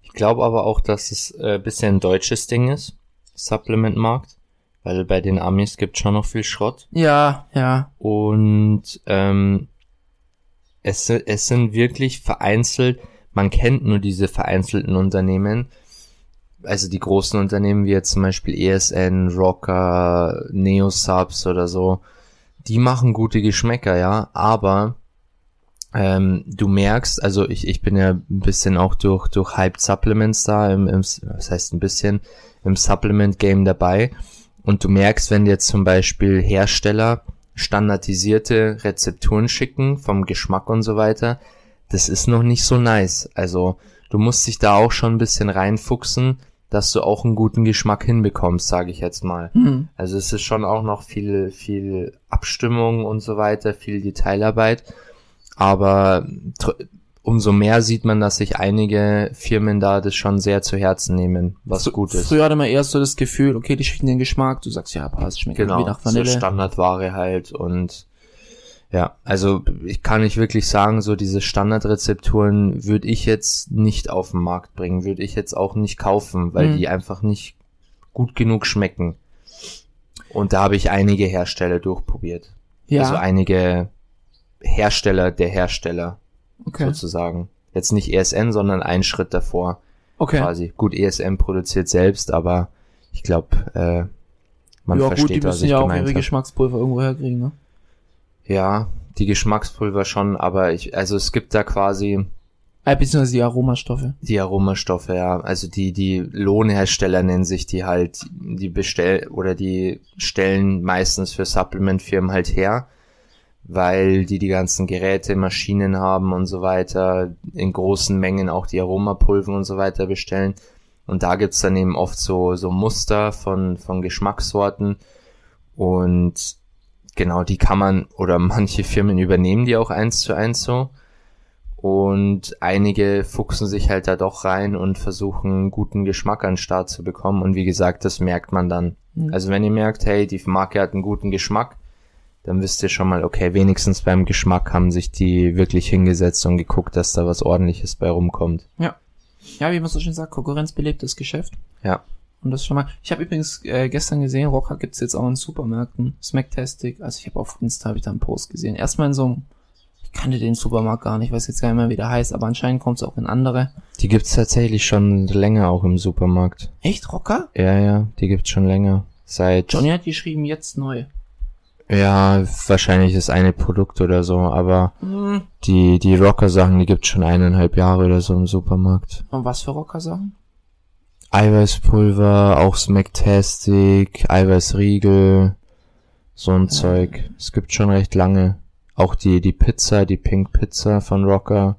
Ich glaube aber auch, dass es äh, bisher ein deutsches Ding ist, Supplement-Markt, weil bei den Amis gibt schon noch viel Schrott. Ja, ja. Und ähm, es, es sind wirklich vereinzelt man kennt nur diese vereinzelten Unternehmen, also die großen Unternehmen wie jetzt zum Beispiel ESN, Rocker, Neosubs oder so, die machen gute Geschmäcker, ja, aber ähm, du merkst, also ich, ich bin ja ein bisschen auch durch, durch Hyped Supplements da, im, im, was heißt ein bisschen, im Supplement-Game dabei und du merkst, wenn jetzt zum Beispiel Hersteller standardisierte Rezepturen schicken vom Geschmack und so weiter, das ist noch nicht so nice. Also du musst dich da auch schon ein bisschen reinfuchsen, dass du auch einen guten Geschmack hinbekommst, sage ich jetzt mal. Hm. Also es ist schon auch noch viel, viel Abstimmung und so weiter, viel Detailarbeit. Aber umso mehr sieht man, dass sich einige Firmen da das schon sehr zu Herzen nehmen, was gut ist. Früher hatte man erst so das Gefühl, okay, die schicken den Geschmack, du sagst, ja, passt, schmeckt genau, wie nach Vanille. So Standardware halt und ja, also ich kann nicht wirklich sagen, so diese Standardrezepturen würde ich jetzt nicht auf den Markt bringen, würde ich jetzt auch nicht kaufen, weil Mhm. die einfach nicht gut genug schmecken. Und da habe ich einige Hersteller durchprobiert. ja, Also einige Hersteller der Hersteller okay. sozusagen. Jetzt nicht ESN, sondern einen Schritt davor okay. quasi. Gut, ESN produziert selbst, aber ich glaube, äh, man ja, versteht, gut, die was müssen ich ja auch ihre. Geschmackspulver irgendwo herkriegen, ne? Ja, die Geschmackspulver schon, aber ich, also es gibt da quasi Äh, beziehungsweise die Aromastoffe. die Aromastoffe, ja. Also die, die Lohnhersteller nennen sich die halt, die bestell oder die stellen meistens für Supplementfirmen halt her, weil die die ganzen Geräte, Maschinen haben und so weiter, in großen Mengen auch die Aromapulver und so weiter bestellen. Und da gibt's dann eben oft so, so Muster von, von Geschmackssorten und genau, die kann man oder manche Firmen übernehmen die auch eins zu eins so. Und einige fuchsen sich halt da doch rein und versuchen guten Geschmack an den Start zu bekommen. Und wie gesagt, das merkt man dann. Mhm. Also wenn ihr merkt, hey, die Marke hat einen guten Geschmack, dann wisst ihr schon mal, okay, wenigstens beim Geschmack haben sich die wirklich hingesetzt und geguckt, dass da was ordentliches bei rumkommt. Ja, wie man so schön sagt, konkurrenzbelebtes Geschäft. Ja. Und das schon mal. Ich habe übrigens äh, gestern gesehen, Rocker gibt's jetzt auch in Supermärkten. Smacktastic. Also ich habe auf Insta hab ich da einen Post gesehen. Erstmal in so einem, ich kannte den Supermarkt gar nicht, weiß jetzt gar nicht mehr, wie der heißt, aber anscheinend kommt's auch in andere. Die gibt's tatsächlich schon länger auch im Supermarkt. Echt, Rocker? Ja, ja, die gibt's schon länger. Seit, Johnny hat geschrieben, jetzt neu. ja, wahrscheinlich das eine Produkt oder so, aber Hm. die, die Rocker-Sachen, die gibt's schon eineinhalb Jahre oder so im Supermarkt. Und was für Rocker-Sachen? Eiweißpulver, auch Smacktastic, Eiweißriegel, so ein Zeug. Es gibt schon recht lange. Auch die, die Pizza, die Pink Pizza von Rocker,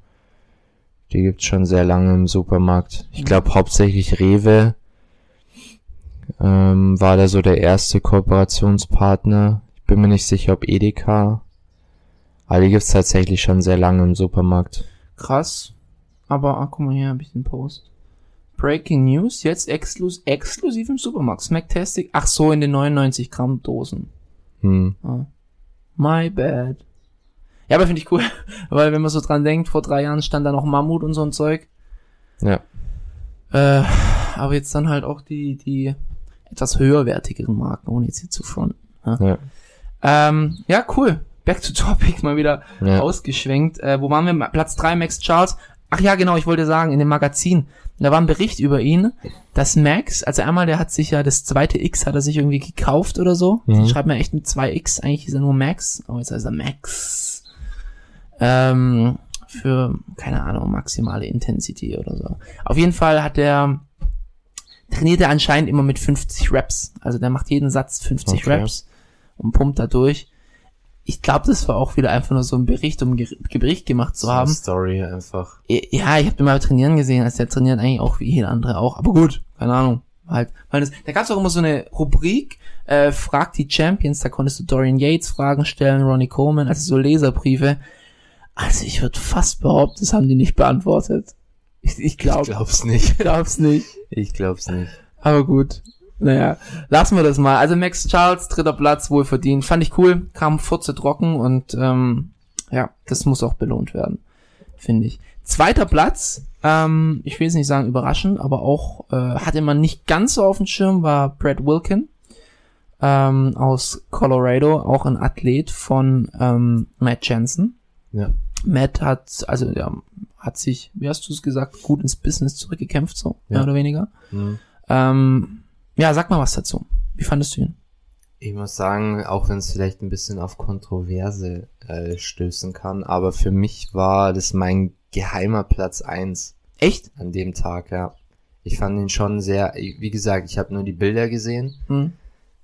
die gibt's schon sehr lange im Supermarkt. Ich glaube hauptsächlich Rewe ähm, war da so der erste Kooperationspartner. Ich bin mir nicht sicher, ob Edeka. Aber die gibt's tatsächlich schon sehr lange im Supermarkt. Krass. Aber, ah, guck mal, hier habe ich den Post. Breaking News, jetzt exklus exklusiv im Supermarkt. Smacktastic. Ach so, in den 99 Gramm Dosen. Hm. Ah. My bad. Ja, aber finde ich cool. Weil wenn man so dran denkt, vor drei Jahren stand da noch Mammut und so ein Zeug. Ja. Äh, aber jetzt dann halt auch die, die etwas höherwertigeren Marken, ohne jetzt hier zu fronten. Ja, Ja. ähm, ja cool. Back to topic, mal wieder Ja. ausgeschwenkt. Äh, wo waren wir? Platz drei Max Charles. Ach ja, genau, ich wollte sagen, in dem Magazin, da war ein Bericht über ihn, dass Max, also einmal, der hat sich ja, das zweite X hat er sich irgendwie gekauft oder so. Mhm. Schreibt mir echt mit zwei X, eigentlich ist er nur Max, aber jetzt heißt er Max. Ähm, für, keine Ahnung, maximale Intensity oder so. Auf jeden Fall hat der, trainiert er anscheinend immer mit 50 Reps. Also der macht jeden Satz 50 Okay. Reps und pumpt da durch. Ich glaube, das war auch wieder einfach nur so ein Bericht, um Ger- Bericht gemacht zu So haben. Story einfach. Ja, ich habe den mal trainieren gesehen, also der trainiert eigentlich auch wie jeder andere auch. Aber gut, keine Ahnung. Halt, weil das, da gab es auch immer so eine Rubrik, äh, Frag die Champions, da konntest du Dorian Yates Fragen stellen, Ronnie Coleman, also so Leserbriefe. Also ich würde fast behaupten, das haben die nicht beantwortet. Ich, ich Ich glaube, glaub's nicht. glaub's nicht. Ich glaub's nicht. Aber gut. Naja, lassen wir das mal. Also Max Charles, dritter Platz, wohl verdient. Fand ich cool, kam furze trocken und ähm, ja, das muss auch belohnt werden, finde ich. Zweiter Platz, ähm, ich will jetzt nicht sagen überraschend, aber auch äh, hatte man nicht ganz so auf dem Schirm, war Brad Wilkin ähm, aus Colorado, auch ein Athlet von ähm, Matt Jensen. Ja. Matt hat, also ja, hat sich, wie hast du es gesagt, gut ins Business zurückgekämpft, so, Ja. mehr oder weniger. Mhm. Ähm, ja, sag mal was dazu. Wie fandest du ihn? Ich muss sagen, auch wenn es vielleicht ein bisschen auf Kontroverse äh, stößen kann, aber für mich war das mein geheimer Platz eins Echt? an dem Tag, ja. Ich fand ihn schon sehr, wie gesagt, ich habe nur die Bilder gesehen, Hm.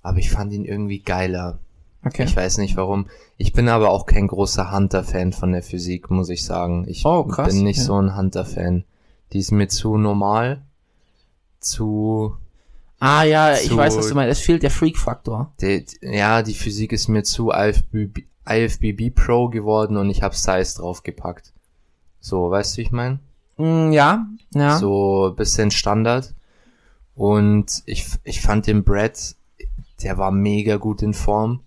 aber ich fand ihn irgendwie geiler. Okay. Ich weiß nicht warum. Ich bin aber auch kein großer Hunter-Fan von der Physik, muss ich sagen. Ich Oh, krass, bin nicht ja. so ein Hunter-Fan. Die ist mir zu normal, zu ah ja, ich weiß, was du meinst. Es fehlt der Freak-Faktor. Ja, die Physik ist mir zu IFBB, IFBB Pro geworden und ich habe Size draufgepackt. So, weißt du, wie ich meine? Hm, ja, ja. So bisschen Standard. Und ich, ich fand den Brad, der war mega gut in Form.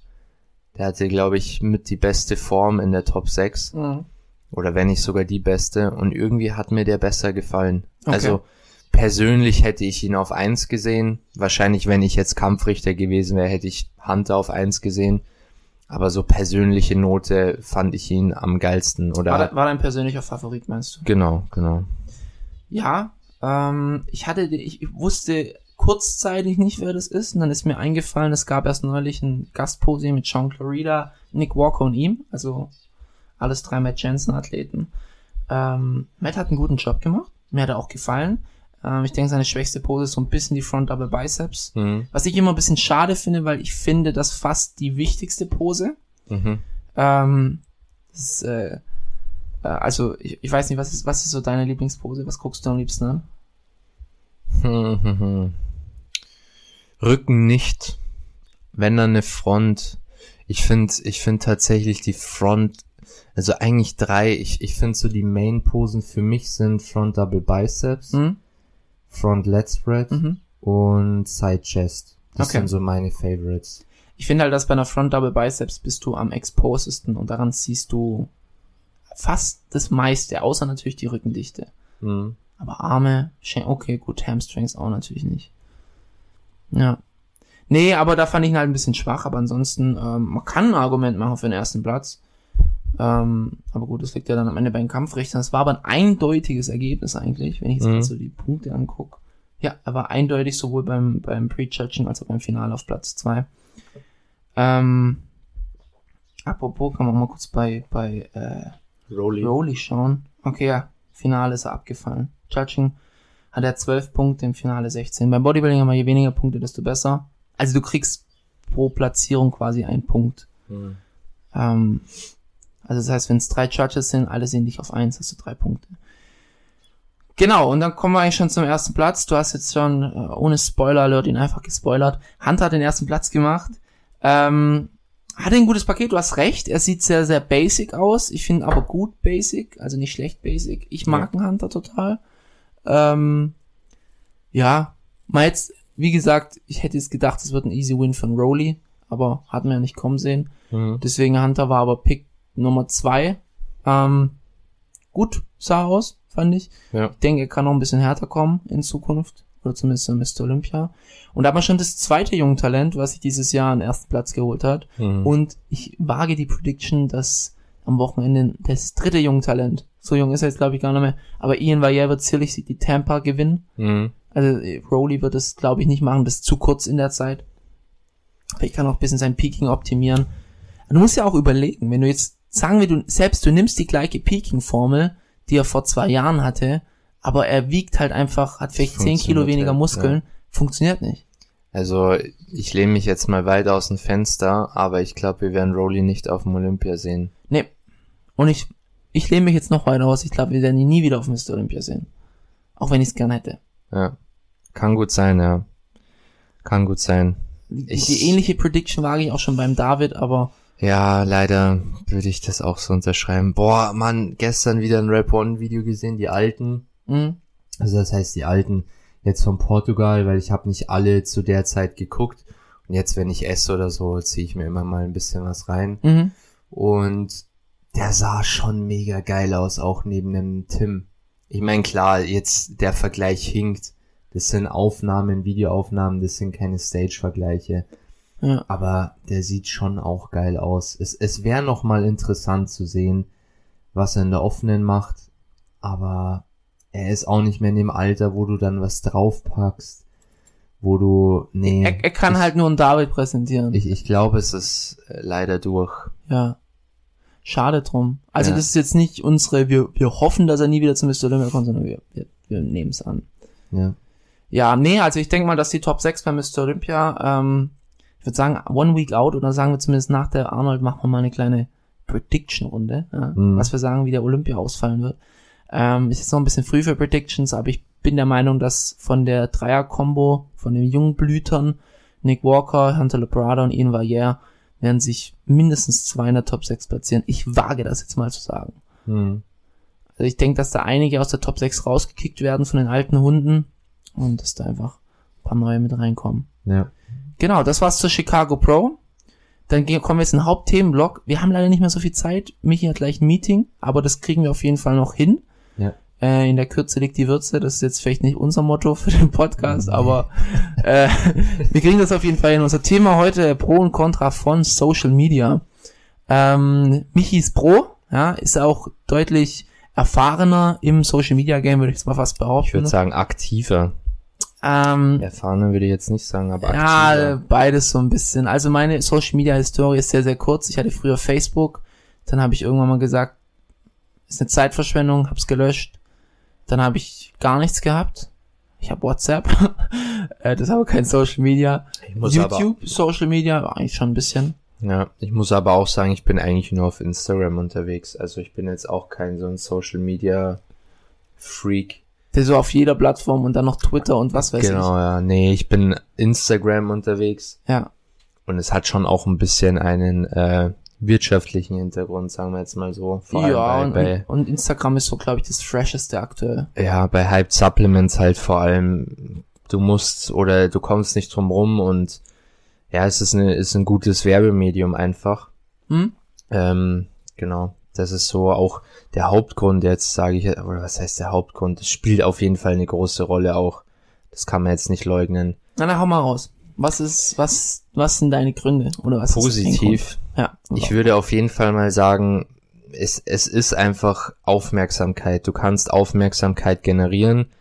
Der hatte, glaube ich, mit die beste Form in der Top 6. Hm. Oder wenn nicht sogar die beste. Und irgendwie hat mir der besser gefallen. Okay. Also persönlich hätte ich ihn auf 1 gesehen. Wahrscheinlich, wenn ich jetzt Kampfrichter gewesen wäre, hätte ich Hunter auf 1 gesehen. Aber so persönliche Note fand ich ihn am geilsten. Oder War, war dein persönlicher Favorit, meinst du? genau, genau. Ja, ähm, ich hatte, die- ich wusste kurzzeitig nicht, wer das ist, und dann ist mir eingefallen, es gab erst neulich ein Gastposing mit Sean Clarida, Nick Walker und ihm, also alles drei Matt Jensen Athleten. Ähm, Matt hat einen guten Job gemacht, mir hat er auch gefallen. Ähm, ich denke, seine schwächste Pose ist so ein bisschen die Front Double Biceps. Mhm. Was ich immer ein bisschen schade finde, weil ich finde, das fast die wichtigste Pose. Mhm. Ähm, ist, äh, äh, also ich, ich weiß nicht, was ist, was ist so deine Lieblingspose? Was guckst du am liebsten an? Rücken nicht. Wenn dann eine Front. Ich finde, ich finde tatsächlich die Front, also eigentlich drei, ich, ich finde so die Main-Posen für mich sind Front Double Biceps, Hm? Front Leg Spread Mhm. und Side Chest. Das Okay. sind so meine Favorites. Ich finde halt, dass bei einer Front Double Biceps bist du am exposesten und daran siehst du fast das meiste, außer natürlich die Rückendichte. Mhm. Aber Arme, okay, gut, Hamstrings auch natürlich nicht. Ja. Nee, aber da fand ich ihn halt ein bisschen schwach, aber ansonsten, ähm, man kann ein Argument machen für den ersten Platz. Ähm, aber gut, das liegt ja dann am Ende bei den Kampfrichtern. Es war aber ein eindeutiges Ergebnis eigentlich, wenn ich jetzt Mhm. mal so die Punkte angucke. Ja, er war eindeutig sowohl beim, beim Pre-Judging als auch beim Finale auf Platz zwei. Ähm, apropos, kann man mal kurz bei, bei äh, Rolly. Rowley schauen. Okay, ja, Finale ist er abgefallen. Judging hat er 12 Punkte, im Finale 16. Beim Bodybuilding haben wir je weniger Punkte, desto besser. Also du kriegst pro Platzierung quasi einen Punkt. Mhm. Ähm, also das heißt, wenn es drei Judges sind, alle sehen dich auf eins, hast du drei Punkte. Genau, und dann kommen wir eigentlich schon zum ersten Platz. Du hast jetzt schon, äh, ohne Spoiler-Alert, ihn einfach gespoilert. Hunter hat den ersten Platz gemacht. Ähm, hatte ein gutes Paket, du hast recht. Er sieht sehr, sehr basic aus. Ich finde aber gut basic, also nicht schlecht basic. Ich mag einen Hunter total. Ähm, ja, mal jetzt, wie gesagt, ich hätte jetzt gedacht, es wird ein easy Win von Rowley, aber hatten wir ja nicht kommen sehen. Mhm. Deswegen Hunter war aber Pick Nummer zwei. Ähm, gut sah aus, fand ich. Ja. Ich denke, er kann noch ein bisschen härter kommen in Zukunft. Oder zumindest in Mr. Olympia. Und da hat man schon das zweite Jungtalent, was sich dieses Jahr einen ersten Platz geholt hat. Mhm. Und ich wage die Prediction, dass am Wochenende das dritte Jungtalent, so jung ist er jetzt glaube ich gar nicht mehr, aber Ian Valliere wird sicherlich die Tampa gewinnen. Mhm. Also äh, Rowley wird es glaube ich nicht machen, das ist zu kurz in der Zeit. Vielleicht kann auch ein bisschen sein Peaking optimieren. Du musst ja auch überlegen, wenn du jetzt, sagen wir, du selbst du nimmst die gleiche Peaking-Formel, die er vor zwei Jahren hatte, aber er wiegt halt einfach, hat vielleicht 10 Kilo weniger halt, Muskeln, funktioniert nicht. Also, ich lehne mich jetzt mal weit aus dem Fenster, aber ich glaube, wir werden Rowley nicht auf dem Olympia sehen. Nee. Und ich, ich lehne mich jetzt noch weiter aus. Ich glaube, wir werden ihn nie wieder auf Mr. Olympia sehen. Auch wenn ich es gern hätte. Ja. Kann gut sein, ja. Kann gut sein. Die, Ich- die ähnliche Prediction wage ich auch schon beim David, aber Ja, leider würde ich das auch so unterschreiben. Boah, Mann, gestern wieder ein Rap One Video gesehen, die alten. mh, Also das heißt die alten jetzt von Portugal, weil ich habe nicht alle zu der Zeit geguckt. Und jetzt, wenn ich esse oder so, ziehe ich mir immer mal ein bisschen was rein. mh, Und der sah schon mega geil aus, auch neben dem Tim. Ich meine, klar, jetzt der Vergleich hinkt. Das sind Aufnahmen, Videoaufnahmen, das sind keine Stage-Vergleiche. Ja. Aber der sieht schon auch geil aus. Es, es wäre noch mal interessant zu sehen, was er in der offenen macht. aber er ist auch nicht mehr in dem Alter, wo du dann was draufpackst, wo du, nee. Er, er kann ich, halt nur einen David präsentieren. Ich, ich glaube, es ist äh, leider durch. ja. Schade drum. Also Ja. das ist jetzt nicht unsere, wir, wir hoffen, dass er nie wieder zum Mr. Olympia kommt, sondern wir, wir, wir nehmen es an. Ja. Ja, nee, also ich denke mal, dass die Top 6 bei Mr. Olympia, ähm, ich würde sagen, one week out oder sagen wir zumindest nach der Arnold machen wir mal eine kleine Prediction-Runde, ja, Mhm. was wir sagen, wie der Olympia ausfallen wird. Ähm, ist jetzt noch ein bisschen früh für Predictions, aber ich bin der Meinung, dass von der Dreier-Kombo, von den jungen Blütern, Nick Walker, Hunter Labrada und Ian Valliere, werden sich mindestens zwei in der Top 6 platzieren. Ich wage das jetzt mal zu sagen. Hm. Also ich denke, dass da einige aus der Top 6 rausgekickt werden von den alten Hunden und dass da einfach ein paar neue mit reinkommen. Ja. Genau, das war's zur Chicago Pro. Dann kommen wir jetzt in den Hauptthemenblock. Wir haben leider nicht mehr so viel Zeit. Michi hat gleich ein Meeting, aber das kriegen wir auf jeden Fall noch hin. Ja. Äh, in der Kürze liegt die Würze. Das ist jetzt vielleicht nicht unser Motto für den Podcast, aber äh, wir kriegen das auf jeden Fall hin. Unser Thema heute Pro und Contra von Social Media. Ähm, Michi ist Pro, ja, ist auch deutlich erfahrener im Social Media Game, würde ich jetzt mal fast behaupten. Ich würde sagen, aktiver. Ähm, Erfahrener würde ich jetzt nicht sagen, aber ja, beides so ein bisschen. Also meine Social Media Historie ist sehr, sehr kurz. Ich hatte früher Facebook, dann habe ich irgendwann mal gesagt, ist eine Zeitverschwendung, hab's gelöscht. Dann habe ich gar nichts gehabt. Ich habe WhatsApp, äh, das ist aber kein Social Media. YouTube, Social Media, eigentlich schon ein bisschen. aber, ja, ich muss aber auch sagen, ich bin eigentlich nur auf Instagram unterwegs. Also ich bin jetzt auch kein so ein Social Media Freak. Der so auf jeder Plattform und dann noch Twitter und was weiß genau, ja. Nee, ich bin Instagram unterwegs. ich. Ja. Und es hat schon auch ein bisschen einen äh, wirtschaftlichen Hintergrund, sagen wir jetzt mal so. Vor ja, allem und, bei, und, Instagram ist so, glaube ich, das Fresheste aktuell. bei, ja, bei Hype Supplements halt vor allem, du musst oder du kommst nicht drum rum und ja, es ist, eine, ist ein gutes Werbemedium einfach. Hm? Ähm, genau. Das ist so auch der Hauptgrund jetzt, sage ich, oder was heißt der Hauptgrund? Es spielt auf jeden Fall eine große Rolle auch. Das kann man jetzt nicht leugnen. Na, dann hau mal raus. Was ist, was, was sind deine Gründe? Oder was Positiv. Ja. Ich würde auf jeden Fall mal sagen, es, es ist einfach Aufmerksamkeit. Du kannst Aufmerksamkeit generieren.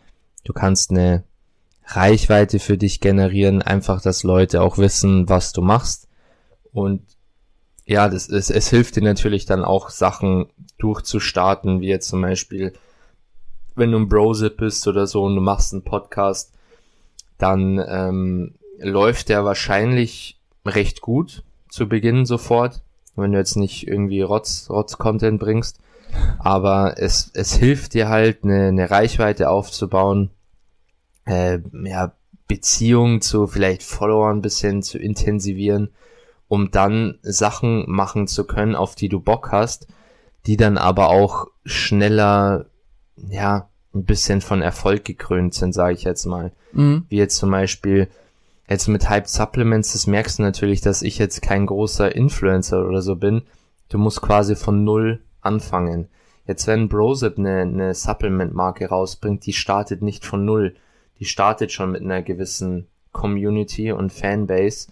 Du kannst eine Reichweite für dich generieren. Einfach, dass Leute auch wissen, was du machst. Und ja, das ist, es hilft dir natürlich dann auch Sachen durchzustarten, wie jetzt zum Beispiel, wenn du ein Brosip bist oder so und du machst einen Podcast, dann ähm, läuft der wahrscheinlich recht gut zu Beginn sofort, wenn du jetzt nicht irgendwie Rotz, Rotz-Content bringst. Aber es, es hilft dir halt, eine, eine Reichweite aufzubauen, äh, ja, Beziehungen zu vielleicht Followern ein bisschen zu intensivieren, um dann Sachen machen zu können, auf die du Bock hast, die dann aber auch schneller, ja, ein bisschen von Erfolg gekrönt sind, sage ich jetzt mal Mhm. wie jetzt zum Beispiel jetzt mit Hype Supplements, das merkst du natürlich, dass ich jetzt kein großer Influencer oder so bin. Du musst quasi von null anfangen. Jetzt wenn Brosip eine, eine Supplement-Marke rausbringt, die startet nicht von null. Die startet schon mit einer gewissen Community und Fanbase.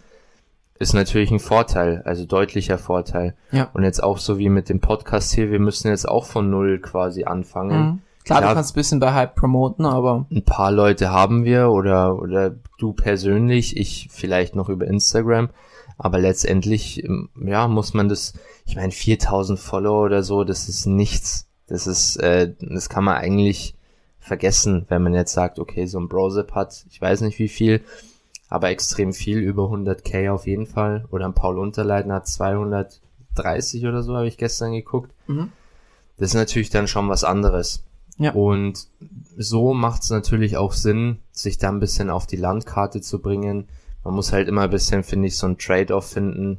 Ist natürlich ein Vorteil, also deutlicher Vorteil. Ja. Und jetzt auch so wie mit dem Podcast hier, wir müssen jetzt auch von null quasi anfangen Mhm. Klar, Ja. du kannst ein bisschen bei Hype promoten, aber ein paar Leute haben wir oder oder du persönlich, ich vielleicht noch über Instagram, aber letztendlich ähm, ja muss man das, ich meine 4000 Follower oder so, das ist nichts. Das ist äh, das kann man eigentlich vergessen, wenn man jetzt sagt, okay, so ein Brosip hat, ich weiß nicht wie viel, aber extrem viel über 100k auf jeden Fall oder ein Paul Unterleitner hat 230 oder so, habe ich gestern geguckt. Mhm. Das ist natürlich dann schon was anderes. Ja. Und so macht es natürlich auch Sinn, sich da ein bisschen auf die Landkarte zu bringen. Man muss halt immer ein bisschen, finde ich, so ein Trade-off finden.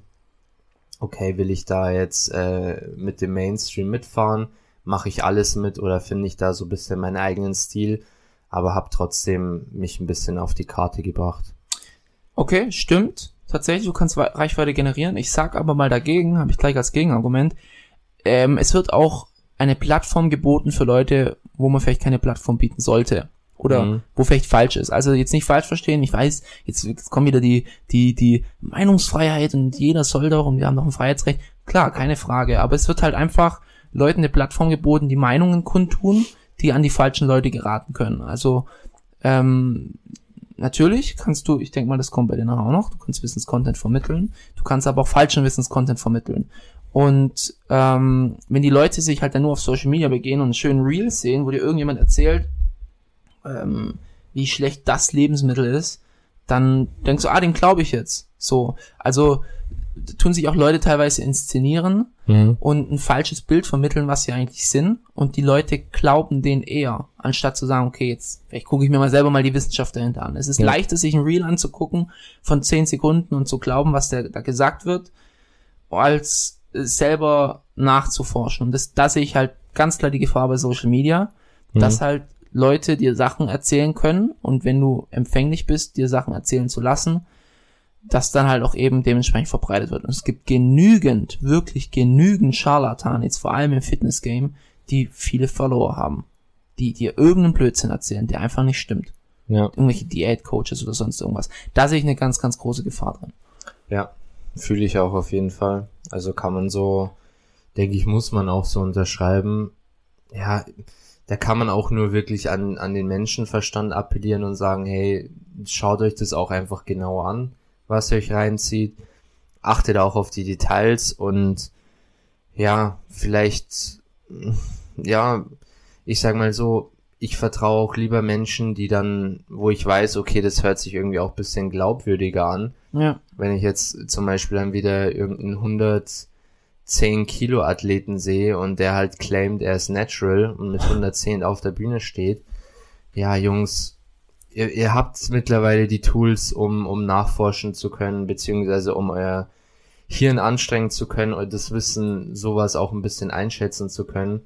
Okay, will ich da jetzt äh, mit dem Mainstream mitfahren? Mache ich alles mit oder finde ich da so ein bisschen meinen eigenen Stil? Aber habe trotzdem mich ein bisschen auf die Karte gebracht. Okay, stimmt. Tatsächlich, du kannst Reichweite generieren. Ich sag aber mal dagegen, habe ich gleich als Gegenargument, ähm, es wird auch eine Plattform geboten für Leute, wo man vielleicht keine Plattform bieten sollte. Oder Mhm. wo vielleicht falsch ist. Also jetzt nicht falsch verstehen, ich weiß, jetzt, jetzt kommen wieder die, die, die Meinungsfreiheit und jeder soll doch und wir haben doch ein Freiheitsrecht. Klar, keine Frage. Aber es wird halt einfach Leuten eine Plattform geboten, die Meinungen kundtun, die an die falschen Leute geraten können. Also ähm, natürlich kannst du, ich denke mal, das kommt bei dir nachher auch noch, du kannst Wissenscontent vermitteln, du kannst aber auch falschen Wissenscontent vermitteln. Und ähm, wenn die Leute sich halt dann nur auf Social Media begehen und einen schönen Reels sehen, wo dir irgendjemand erzählt, ähm, wie schlecht das Lebensmittel ist, dann denkst du, ah, den glaube ich jetzt. So, also tun sich auch Leute teilweise inszenieren Mhm. und ein falsches Bild vermitteln, was sie eigentlich sind. Und die Leute glauben den eher, anstatt zu sagen, okay, jetzt vielleicht gucke ich mir mal selber mal die Wissenschaft dahinter an. Es ist Ja. leichter, sich ein Reel anzugucken von 10 Sekunden und zu glauben, was der, da gesagt wird, als selber nachzuforschen. Und das, da sehe ich halt ganz klar die Gefahr bei Social Media, dass halt Leute dir Sachen erzählen können und wenn du empfänglich bist, dir Sachen erzählen zu lassen, das dann halt auch eben dementsprechend verbreitet wird. Und es gibt genügend, wirklich genügend Scharlatan, jetzt vor allem im Fitness-Game, die viele Follower haben, die dir irgendeinen Blödsinn erzählen, der einfach nicht stimmt. Ja. Irgendwelche Diät-Coaches oder sonst irgendwas. Da sehe ich eine ganz, ganz große Gefahr drin. Ja, fühle ich auch auf jeden Fall. Also kann man so, denke ich, muss man auch so unterschreiben. Ja, da kann man auch nur wirklich an, an den Menschenverstand appellieren und sagen, hey, schaut euch das auch einfach genau an, was ihr euch reinzieht. Achtet auch auf die Details und ja, vielleicht, ja, ich sag mal so, ich vertraue auch lieber Menschen, die dann, wo ich weiß, okay, das hört sich irgendwie auch ein bisschen glaubwürdiger an, Ja. wenn ich jetzt zum Beispiel dann wieder irgendeinen 110 Kilo Athleten sehe und der halt claimt, er ist natural und mit 110 auf der Bühne steht. Ja, Jungs, ihr, ihr habt mittlerweile die Tools, um, um nachforschen zu können, beziehungsweise um euer Hirn anstrengen zu können und das Wissen, sowas auch ein bisschen einschätzen zu können.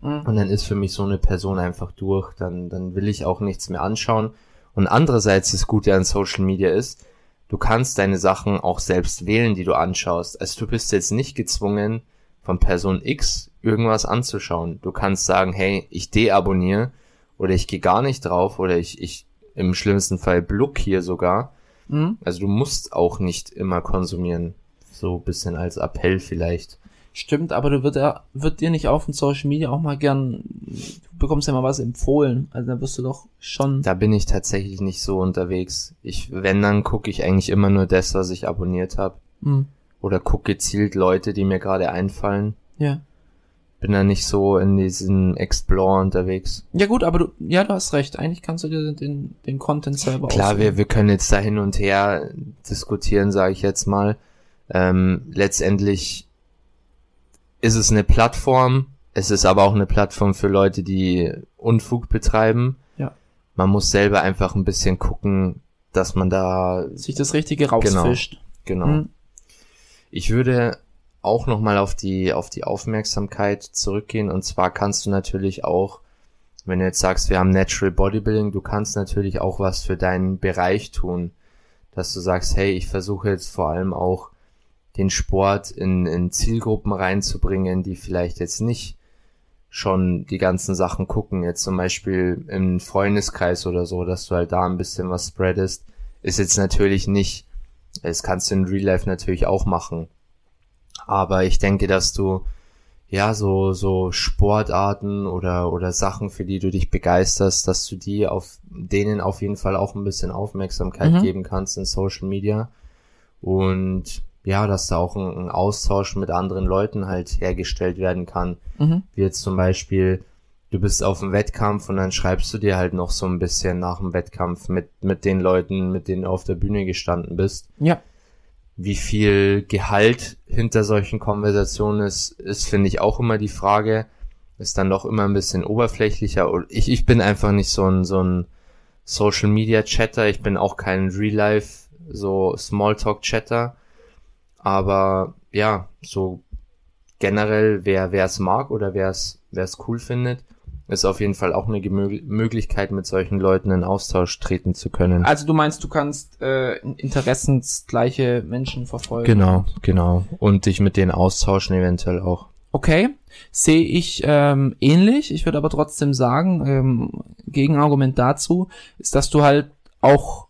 Mhm. Und dann ist für mich so eine Person einfach durch. Dann, dann will ich auch nichts mehr anschauen. Und andererseits das Gute an Social Media ist, du kannst deine Sachen auch selbst wählen, die du anschaust. Also du bist jetzt nicht gezwungen, von Person X irgendwas anzuschauen. Du kannst sagen, hey, ich deabonniere oder ich gehe gar nicht drauf oder ich, ich im schlimmsten Fall blockiere sogar. Mhm. Also du musst auch nicht immer konsumieren. So ein bisschen als Appell vielleicht. Stimmt, aber du wird, ja, wird dir nicht auf den Social Media auch mal gern, du bekommst ja mal was empfohlen. Also da wirst du doch schon. Da bin ich tatsächlich nicht so unterwegs. Ich, wenn, dann gucke ich eigentlich immer nur das, was ich abonniert habe. Mhm. Oder gucke gezielt Leute, die mir gerade einfallen. Ja. Bin da nicht so in diesem Explore unterwegs. Ja gut, aber du, ja, du hast recht. Eigentlich kannst du dir den, den Content selber Klar, wir, wir können jetzt da hin und her diskutieren, sage ich jetzt mal. Ähm, letztendlich ist es eine Plattform. Es ist aber auch eine Plattform für Leute, die Unfug betreiben. Ja. Man muss selber einfach ein bisschen gucken, dass man da sich das Richtige rausfischt. Genau. Mhm. Ich würde auch nochmal auf die, auf die Aufmerksamkeit zurückgehen. Und zwar kannst du natürlich auch, wenn du jetzt sagst, wir haben Natural Bodybuilding, du kannst natürlich auch was für deinen Bereich tun. Dass du sagst, hey, ich versuche jetzt vor allem auch den Sport in, in Zielgruppen reinzubringen, die vielleicht jetzt nicht schon die ganzen Sachen gucken, jetzt zum Beispiel im Freundeskreis oder so, dass du halt da ein bisschen was spreadest, ist jetzt natürlich nicht, das kannst du in Real Life natürlich auch machen. Aber ich denke, dass du ja so so Sportarten oder oder Sachen, für die du dich begeisterst, dass du die auf denen auf jeden Fall auch ein bisschen Aufmerksamkeit Mhm. geben kannst in Social Media und ja, dass da auch ein, ein Austausch mit anderen Leuten halt hergestellt werden kann. Mhm. Wie jetzt zum Beispiel, du bist auf dem Wettkampf und dann schreibst du dir halt noch so ein bisschen nach dem Wettkampf mit, mit den Leuten, mit denen du auf der Bühne gestanden bist. Ja. Wie viel Gehalt hinter solchen Konversationen ist, ist, finde ich, auch immer die Frage. Ist dann doch immer ein bisschen oberflächlicher. Ich, ich bin einfach nicht so ein, so ein Social Media Chatter. Ich bin auch kein Real Life, so Smalltalk Chatter. Aber ja, so generell, wer wer es mag oder wer es wer es cool findet, ist auf jeden Fall auch eine Gemö Möglichkeit, mit solchen Leuten in Austausch treten zu können. Also du meinst, du kannst äh, interessensgleiche Menschen verfolgen. Genau, genau. Und dich mit denen austauschen eventuell auch. Okay, sehe ich ähm, ähnlich. Ich würde aber trotzdem sagen, ähm, Gegenargument dazu ist, dass du halt auch,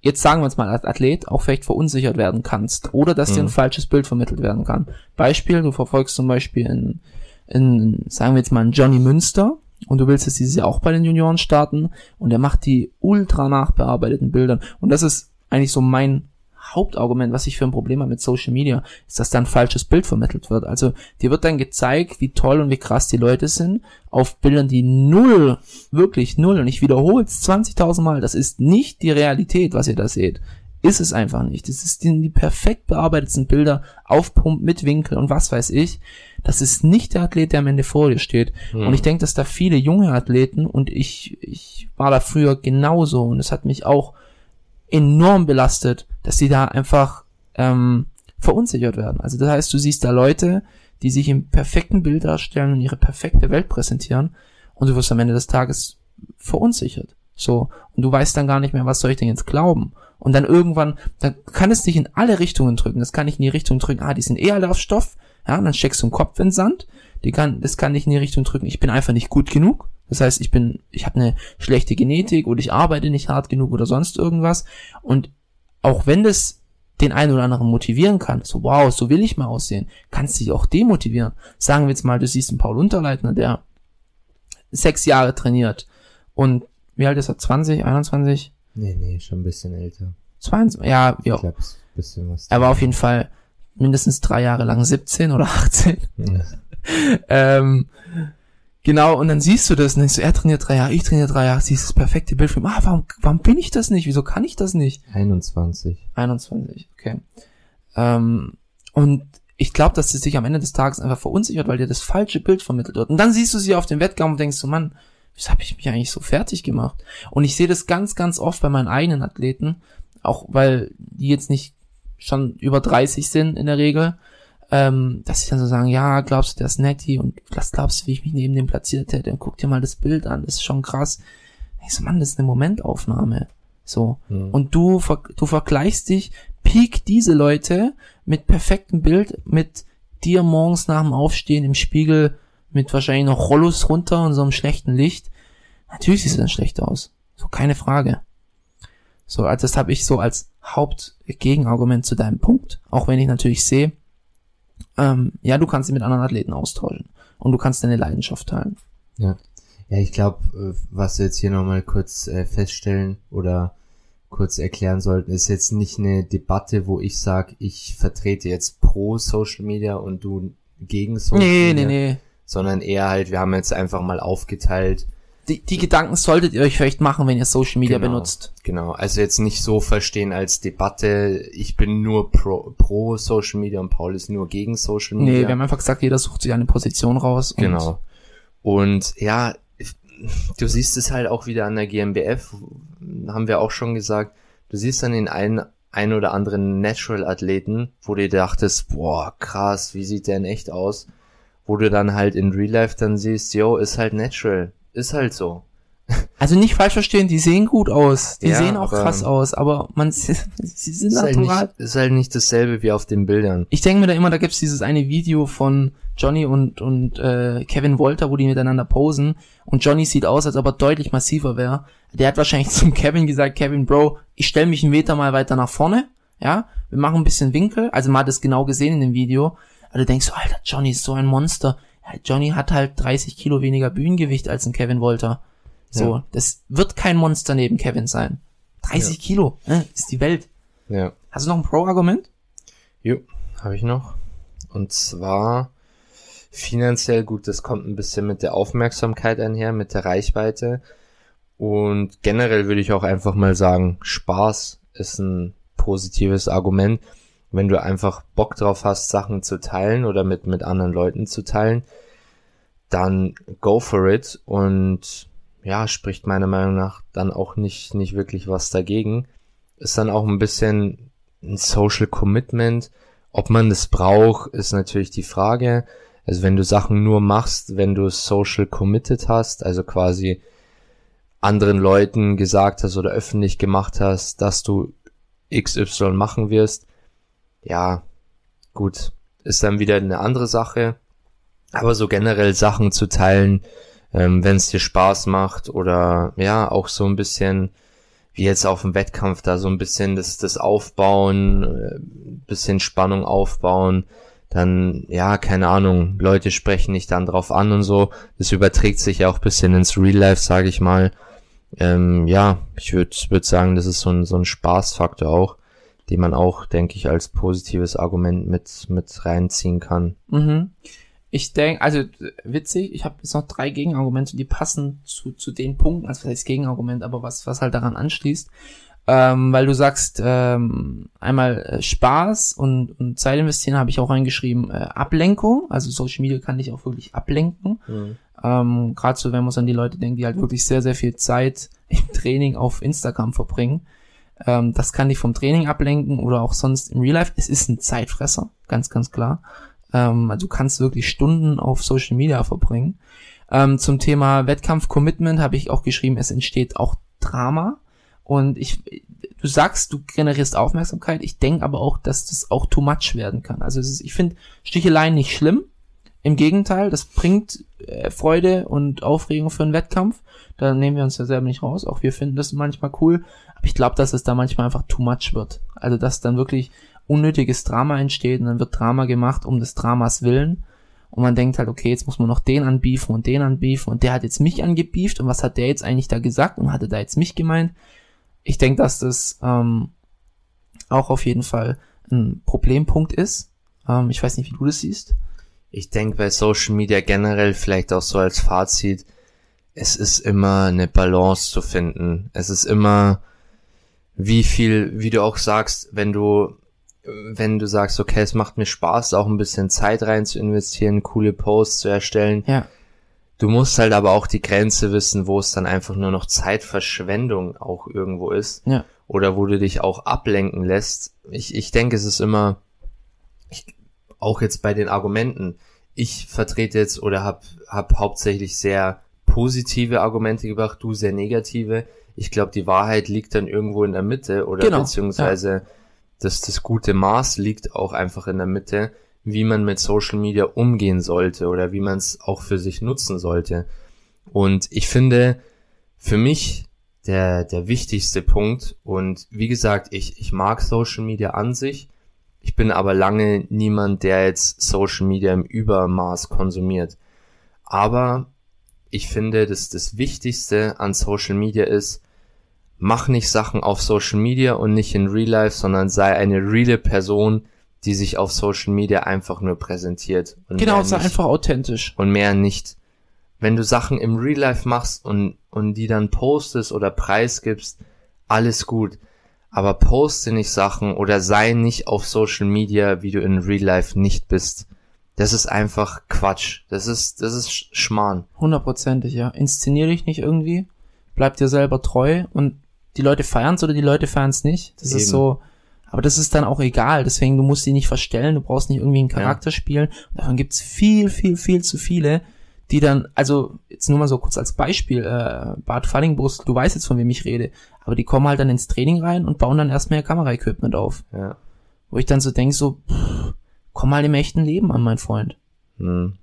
jetzt sagen wir uns mal als Athlet, auch vielleicht verunsichert werden kannst oder dass dir ein Mhm. falsches Bild vermittelt werden kann. Beispiel, du verfolgst zum Beispiel in, in sagen wir jetzt mal einen Johnny Münster und du willst jetzt dieses Jahr auch bei den Junioren starten und er macht die ultra nachbearbeiteten Bilder und das ist eigentlich so mein Hauptargument, was ich für ein Problem habe mit Social Media, ist, dass da ein falsches Bild vermittelt wird. Also dir wird dann gezeigt, wie toll und wie krass die Leute sind, auf Bildern, die null, wirklich null, und ich wiederhole es 20.000 Mal, das ist nicht die Realität, was ihr da seht. Ist es einfach nicht. Das die, die perfekt bearbeiteten Bilder, aufpumpt mit Winkel und was weiß ich. Das ist nicht der Athlet, der am Ende vor dir steht. Hm. Und ich denke, dass da viele junge Athleten und ich, ich war da früher genauso und es hat mich auch enorm belastet, dass die da einfach ähm, verunsichert werden. Also das heißt, du siehst da Leute, die sich im perfekten Bild darstellen und ihre perfekte Welt präsentieren und du wirst am Ende des Tages verunsichert. So. Und du weißt dann gar nicht mehr, was soll ich denn jetzt glauben? Und dann irgendwann, dann kann es dich in alle Richtungen drücken. Das kann nicht in die Richtung drücken, ah, die sind eh alle auf Stoff. Ja, dann steckst du einen Kopf in den Sand. Die kann, das kann nicht in die Richtung drücken, ich bin einfach nicht gut genug. Das heißt, ich bin, ich habe eine schlechte Genetik oder ich arbeite nicht hart genug oder sonst irgendwas. Und auch wenn das den einen oder anderen motivieren kann, so wow, so will ich mal aussehen, kannst dich auch demotivieren. Sagen wir jetzt mal, du siehst einen Paul Unterleitner, der sechs Jahre trainiert und wie alt ist er? 20, 21? Nee, nee, schon ein bisschen älter. 22, ja, Ich ja. glaube, ein bisschen was. Er war auf jeden Fall mindestens drei Jahre lang 17 oder 18. Ja. Ähm, genau, und dann siehst du das und denkst du, er trainiert drei Jahre, ich trainiere drei Jahre, siehst das perfekte Bild für ihn. Ah, warum, warum bin ich das nicht? Wieso kann ich das nicht? 21. 21, okay. Ähm, und ich glaube, dass sie sich am Ende des Tages einfach verunsichert, weil dir das falsche Bild vermittelt wird. Und dann siehst du sie auf dem Wettkampf und denkst so, Mann, wieso habe ich mich eigentlich so fertig gemacht? Und ich sehe das ganz, ganz oft bei meinen eigenen Athleten, auch weil die jetzt nicht schon über 30 sind in der Regel, ähm, dass sie dann so sagen, ja, glaubst du, der ist netti und was glaubst du, wie ich mich neben dem platziert hätte? Und guck dir mal das Bild an, das ist schon krass. Ich so, Mann, das ist eine Momentaufnahme. So. Hm. Und du, ver du vergleichst dich, piek diese Leute mit perfektem Bild, mit dir morgens nach dem Aufstehen im Spiegel mit wahrscheinlich noch Rollos runter und so einem schlechten Licht. Natürlich siehst du dann schlecht aus. So, keine Frage. So, also das habe ich so als Hauptgegenargument zu deinem Punkt. Auch wenn ich natürlich sehe, ähm, ja, du kannst dich mit anderen Athleten austauschen. Und du kannst deine Leidenschaft teilen. Ja. Ja, ich glaube, was wir jetzt hier nochmal kurz äh, feststellen oder kurz erklären sollten, ist jetzt nicht eine Debatte, wo ich sage, ich vertrete jetzt pro Social Media und du gegen Social Nee, Media. nee, nee. Sondern eher halt, wir haben jetzt einfach mal aufgeteilt. Die, die Gedanken solltet ihr euch vielleicht machen, wenn ihr Social Media Genau. benutzt. Genau, also jetzt nicht so verstehen als Debatte, ich bin nur pro, pro Social Media und Paul ist nur gegen Social Media. Nee, wir haben einfach gesagt, jeder sucht sich eine Position raus. Genau. Und ja, du siehst es halt auch wieder an der GmbF, haben wir auch schon gesagt, du siehst dann den einen, ein oder anderen Natural-Athleten, wo du dachtest, boah, krass, wie sieht der in echt aus? Wo du dann halt in Real Life dann siehst, yo, ist halt natural. Ist halt so. Also nicht falsch verstehen, die sehen gut aus. Die Ja, sehen auch krass aus, aber man, sie sind Ist halt, natural. nicht, ist halt nicht dasselbe wie auf den Bildern. Ich denke mir da immer, da gibt's dieses eine Video von Johnny und, und äh, Kevin Wolter, wo die miteinander posen und Johnny sieht aus, als ob er deutlich massiver wäre. Der hat wahrscheinlich zum Kevin gesagt, Kevin, Bro, ich stell mich einen Meter mal weiter nach vorne, ja, wir machen ein bisschen Winkel, also man hat es genau gesehen in dem Video, aber du denkst so, Alter, Johnny ist so ein Monster. Ja, Johnny hat halt 30 Kilo weniger Bühnengewicht als ein Kevin Wolter. So, Ja. das wird kein Monster neben Kevin sein. 30 Kilo, ne, ist die Welt. Ja. Hast du noch ein Pro-Argument? Jo, habe ich noch. Und zwar finanziell gut, das kommt ein bisschen mit der Aufmerksamkeit einher, mit der Reichweite. Und generell würde ich auch einfach mal sagen, Spaß ist ein positives Argument. Wenn du einfach Bock drauf hast, Sachen zu teilen oder mit, mit anderen Leuten zu teilen, dann go for it und ja, spricht meiner Meinung nach dann auch nicht, nicht wirklich was dagegen. Ist dann auch ein bisschen ein Social Commitment. Ob man das braucht, ist natürlich die Frage. Also wenn du Sachen nur machst, wenn du social committed hast, also quasi anderen Leuten gesagt hast oder öffentlich gemacht hast, dass du XY machen wirst, ja, gut, ist dann wieder eine andere Sache. Aber so generell Sachen zu teilen, ähm, wenn es dir Spaß macht oder ja, auch so ein bisschen wie jetzt auf dem Wettkampf da so ein bisschen das, das Aufbauen, äh, bisschen Spannung aufbauen, dann, ja, keine Ahnung, Leute sprechen dich dann drauf an und so. Das überträgt sich ja auch bisschen ins Real Life, sage ich mal. Ähm, ja, ich würde würd sagen, das ist so ein, so ein Spaßfaktor auch, den man auch, denke ich, als positives Argument mit, mit reinziehen kann. Mhm. Ich denke, also witzig, ich habe jetzt noch drei Gegenargumente, die passen zu, zu den Punkten, also vielleicht Gegenargument, aber was, was halt daran anschließt. Ähm, weil du sagst, ähm, einmal äh, Spaß und, und Zeit investieren habe ich auch reingeschrieben, äh, Ablenkung, also Social Media kann dich auch wirklich ablenken. Mhm. Ähm, Gerade so, wenn man an die Leute denkt, die halt wirklich sehr, sehr viel Zeit im Training auf Instagram verbringen. Ähm, das kann dich vom Training ablenken oder auch sonst im Real Life. Es ist ein Zeitfresser, ganz, ganz klar. Ähm, also du kannst wirklich Stunden auf Social Media verbringen. Ähm, zum Thema Wettkampf-Commitment habe ich auch geschrieben, es entsteht auch Drama. Und ich, du sagst, du generierst Aufmerksamkeit. Ich denke aber auch, dass das auch too much werden kann. Also ist, ich finde Sticheleien nicht schlimm. Im Gegenteil, das bringt äh, Freude und Aufregung für einen Wettkampf. Da nehmen wir uns ja selber nicht raus. Auch wir finden das manchmal cool. Aber ich glaube, dass es da manchmal einfach too much wird. Also dass dann wirklich unnötiges Drama entsteht und dann wird Drama gemacht um des Dramas willen. Und man denkt halt, okay, jetzt muss man noch den anbiefen und den anbiefen und der hat jetzt mich angebieft und was hat der jetzt eigentlich da gesagt und hatte da jetzt mich gemeint? ich denke, dass das ähm, auch auf jeden Fall ein Problempunkt ist. Ähm, ich weiß nicht, wie du das siehst. Ich denke bei Social Media generell vielleicht auch so als Fazit, es ist immer eine Balance zu finden. Es ist immer, wie viel, wie du auch sagst, wenn du, wenn du sagst, okay, es macht mir Spaß, auch ein bisschen Zeit rein zu investieren, coole Posts zu erstellen. Ja. Du musst halt aber auch die Grenze wissen, wo es dann einfach nur noch Zeitverschwendung auch irgendwo ist. Ja. Oder wo du dich auch ablenken lässt. Ich, ich denke, es ist immer, ich, auch jetzt bei den Argumenten, ich vertrete jetzt oder hab, hab hauptsächlich sehr positive Argumente gebracht, du sehr negative. Ich glaube, die Wahrheit liegt dann irgendwo in der Mitte oder genau, beziehungsweise ja. das, das gute Maß liegt auch einfach in der Mitte wie man mit Social Media umgehen sollte oder wie man es auch für sich nutzen sollte. Und ich finde, für mich der, der wichtigste Punkt, und wie gesagt, ich, ich mag Social Media an sich, ich bin aber lange niemand, der jetzt Social Media im Übermaß konsumiert. Aber ich finde, dass das Wichtigste an Social Media ist, mach nicht Sachen auf Social Media und nicht in Real Life, sondern sei eine reale Person, die sich auf Social Media einfach nur präsentiert. Genau, sei einfach authentisch. Und mehr nicht. Wenn du Sachen im Real Life machst und, und die dann postest oder preisgibst, alles gut. Aber poste nicht Sachen oder sei nicht auf Social Media, wie du in Real Life nicht bist. Das ist einfach Quatsch. Das ist, das ist Schmarrn. Hundertprozentig, ja. Inszenier dich nicht irgendwie. Bleib dir selber treu und die Leute feiern's oder die Leute feiern's nicht. Das Eben. ist so, aber das ist dann auch egal. Deswegen, du musst die nicht verstellen, du brauchst nicht irgendwie einen Charakter ja. spielen. Davon gibt's viel, viel, viel zu viele, die dann, also jetzt nur mal so kurz als Beispiel, äh, Bart Fallingbus, du weißt jetzt, von wem ich rede, aber die kommen halt dann ins Training rein und bauen dann erstmal ihr Kameraequipment auf. Ja. Wo ich dann so denk so, pff, komm mal im echten Leben an, mein Freund. Hm.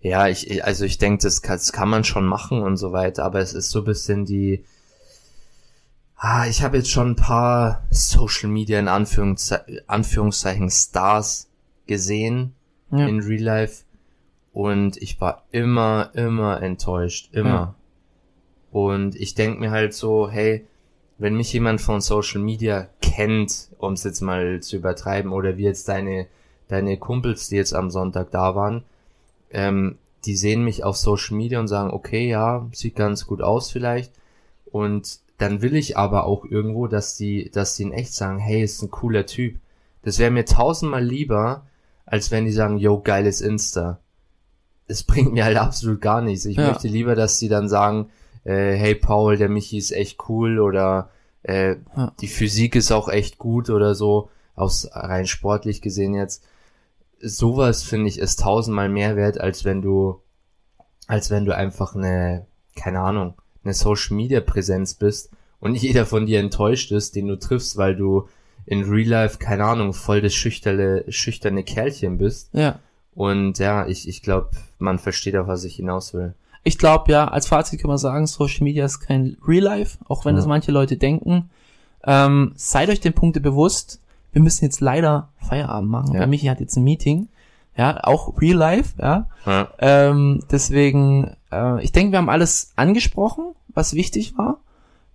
Ja, ich, also ich denke, das, das kann man schon machen und so weiter, aber es ist so bisschen die, Ah, ich habe jetzt schon ein paar Social Media in Anführungsze Anführungszeichen Stars gesehen ja. in Real Life und ich war immer, immer enttäuscht, immer. Ja. Und ich denk mir halt so, hey, wenn mich jemand von Social Media kennt, um es jetzt mal zu übertreiben, oder wie jetzt deine, deine Kumpels, die jetzt am Sonntag da waren, ähm, die sehen mich auf Social Media und sagen, okay, ja, sieht ganz gut aus vielleicht. Und dann will ich aber auch irgendwo, dass die, dass die in echt sagen, hey, ist ein cooler Typ. Das wäre mir tausendmal lieber, als wenn die sagen, yo, geiles Insta. Es bringt mir halt absolut gar nichts. Ich ja. möchte lieber, dass die dann sagen, äh, hey Paul, der Michi ist echt cool oder äh, ja. die Physik ist auch echt gut oder so, aus rein sportlich gesehen jetzt. Sowas finde ich ist tausendmal mehr wert, als wenn du, als wenn du einfach eine, keine Ahnung, eine Social Media Präsenz bist und jeder von dir enttäuscht ist, den du triffst, weil du in Real Life, keine Ahnung, voll das schüchterne, schüchterne Kerlchen bist. Ja. Und ja, ich, ich glaube, man versteht auch, was ich hinaus will. Ich glaube ja, als Fazit kann man sagen, Social Media ist kein Real Life, auch wenn ja. das manche Leute denken. Ähm, seid euch den Punkte bewusst. Wir müssen jetzt leider Feierabend machen. Ja. Michi hat jetzt ein Meeting. ja, auch Real Life, ja. Ja. Ähm, deswegen, äh, ich denke, wir haben alles angesprochen, was wichtig war.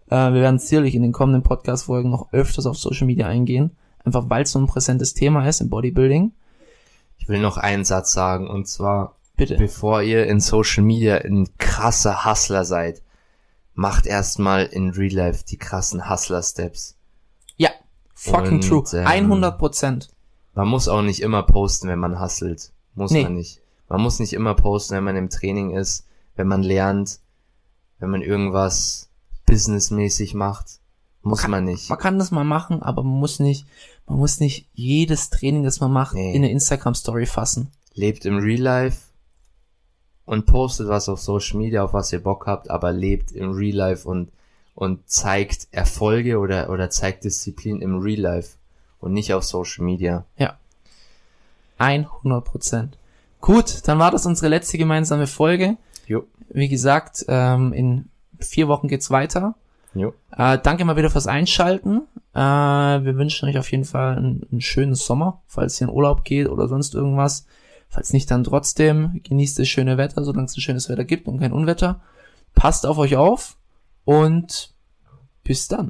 Äh, wir werden sicherlich in den kommenden Podcast-Folgen noch öfters auf Social Media eingehen, einfach weil es so ein präsentes Thema ist im Bodybuilding. Ich will noch einen Satz sagen, und zwar, Bitte. bevor ihr in Social Media ein krasser Hustler seid, macht erstmal in Real Life die krassen Hustler-Steps. Ja, fucking Und, true. ähm, 100 Prozent. Man muss auch nicht immer posten, wenn man hustelt. Muss Nee. man nicht. Man muss nicht immer posten, wenn man im Training ist, wenn man lernt, wenn man irgendwas businessmäßig macht. Muss kann- man nicht. Man kann das mal machen, aber man muss nicht, man muss nicht jedes Training, das man macht, Nee. in eine Instagram-Story fassen. Lebt im Real Life und postet was auf Social Media, auf was ihr Bock habt, aber lebt im Real Life und, und zeigt Erfolge oder, oder zeigt Disziplin im Real Life und nicht auf Social Media. 100 Prozent. Gut, dann war das unsere letzte gemeinsame Folge. Jo. Wie gesagt, ähm, in vier Wochen geht's weiter. Jo. Äh, danke mal wieder fürs Einschalten. Äh, wir wünschen euch auf jeden Fall einen, einen schönen Sommer, falls ihr in Urlaub geht oder sonst irgendwas. Falls nicht, dann trotzdem genießt das schöne Wetter, solange es ein schönes Wetter gibt und kein Unwetter. Passt auf euch auf und bis dann.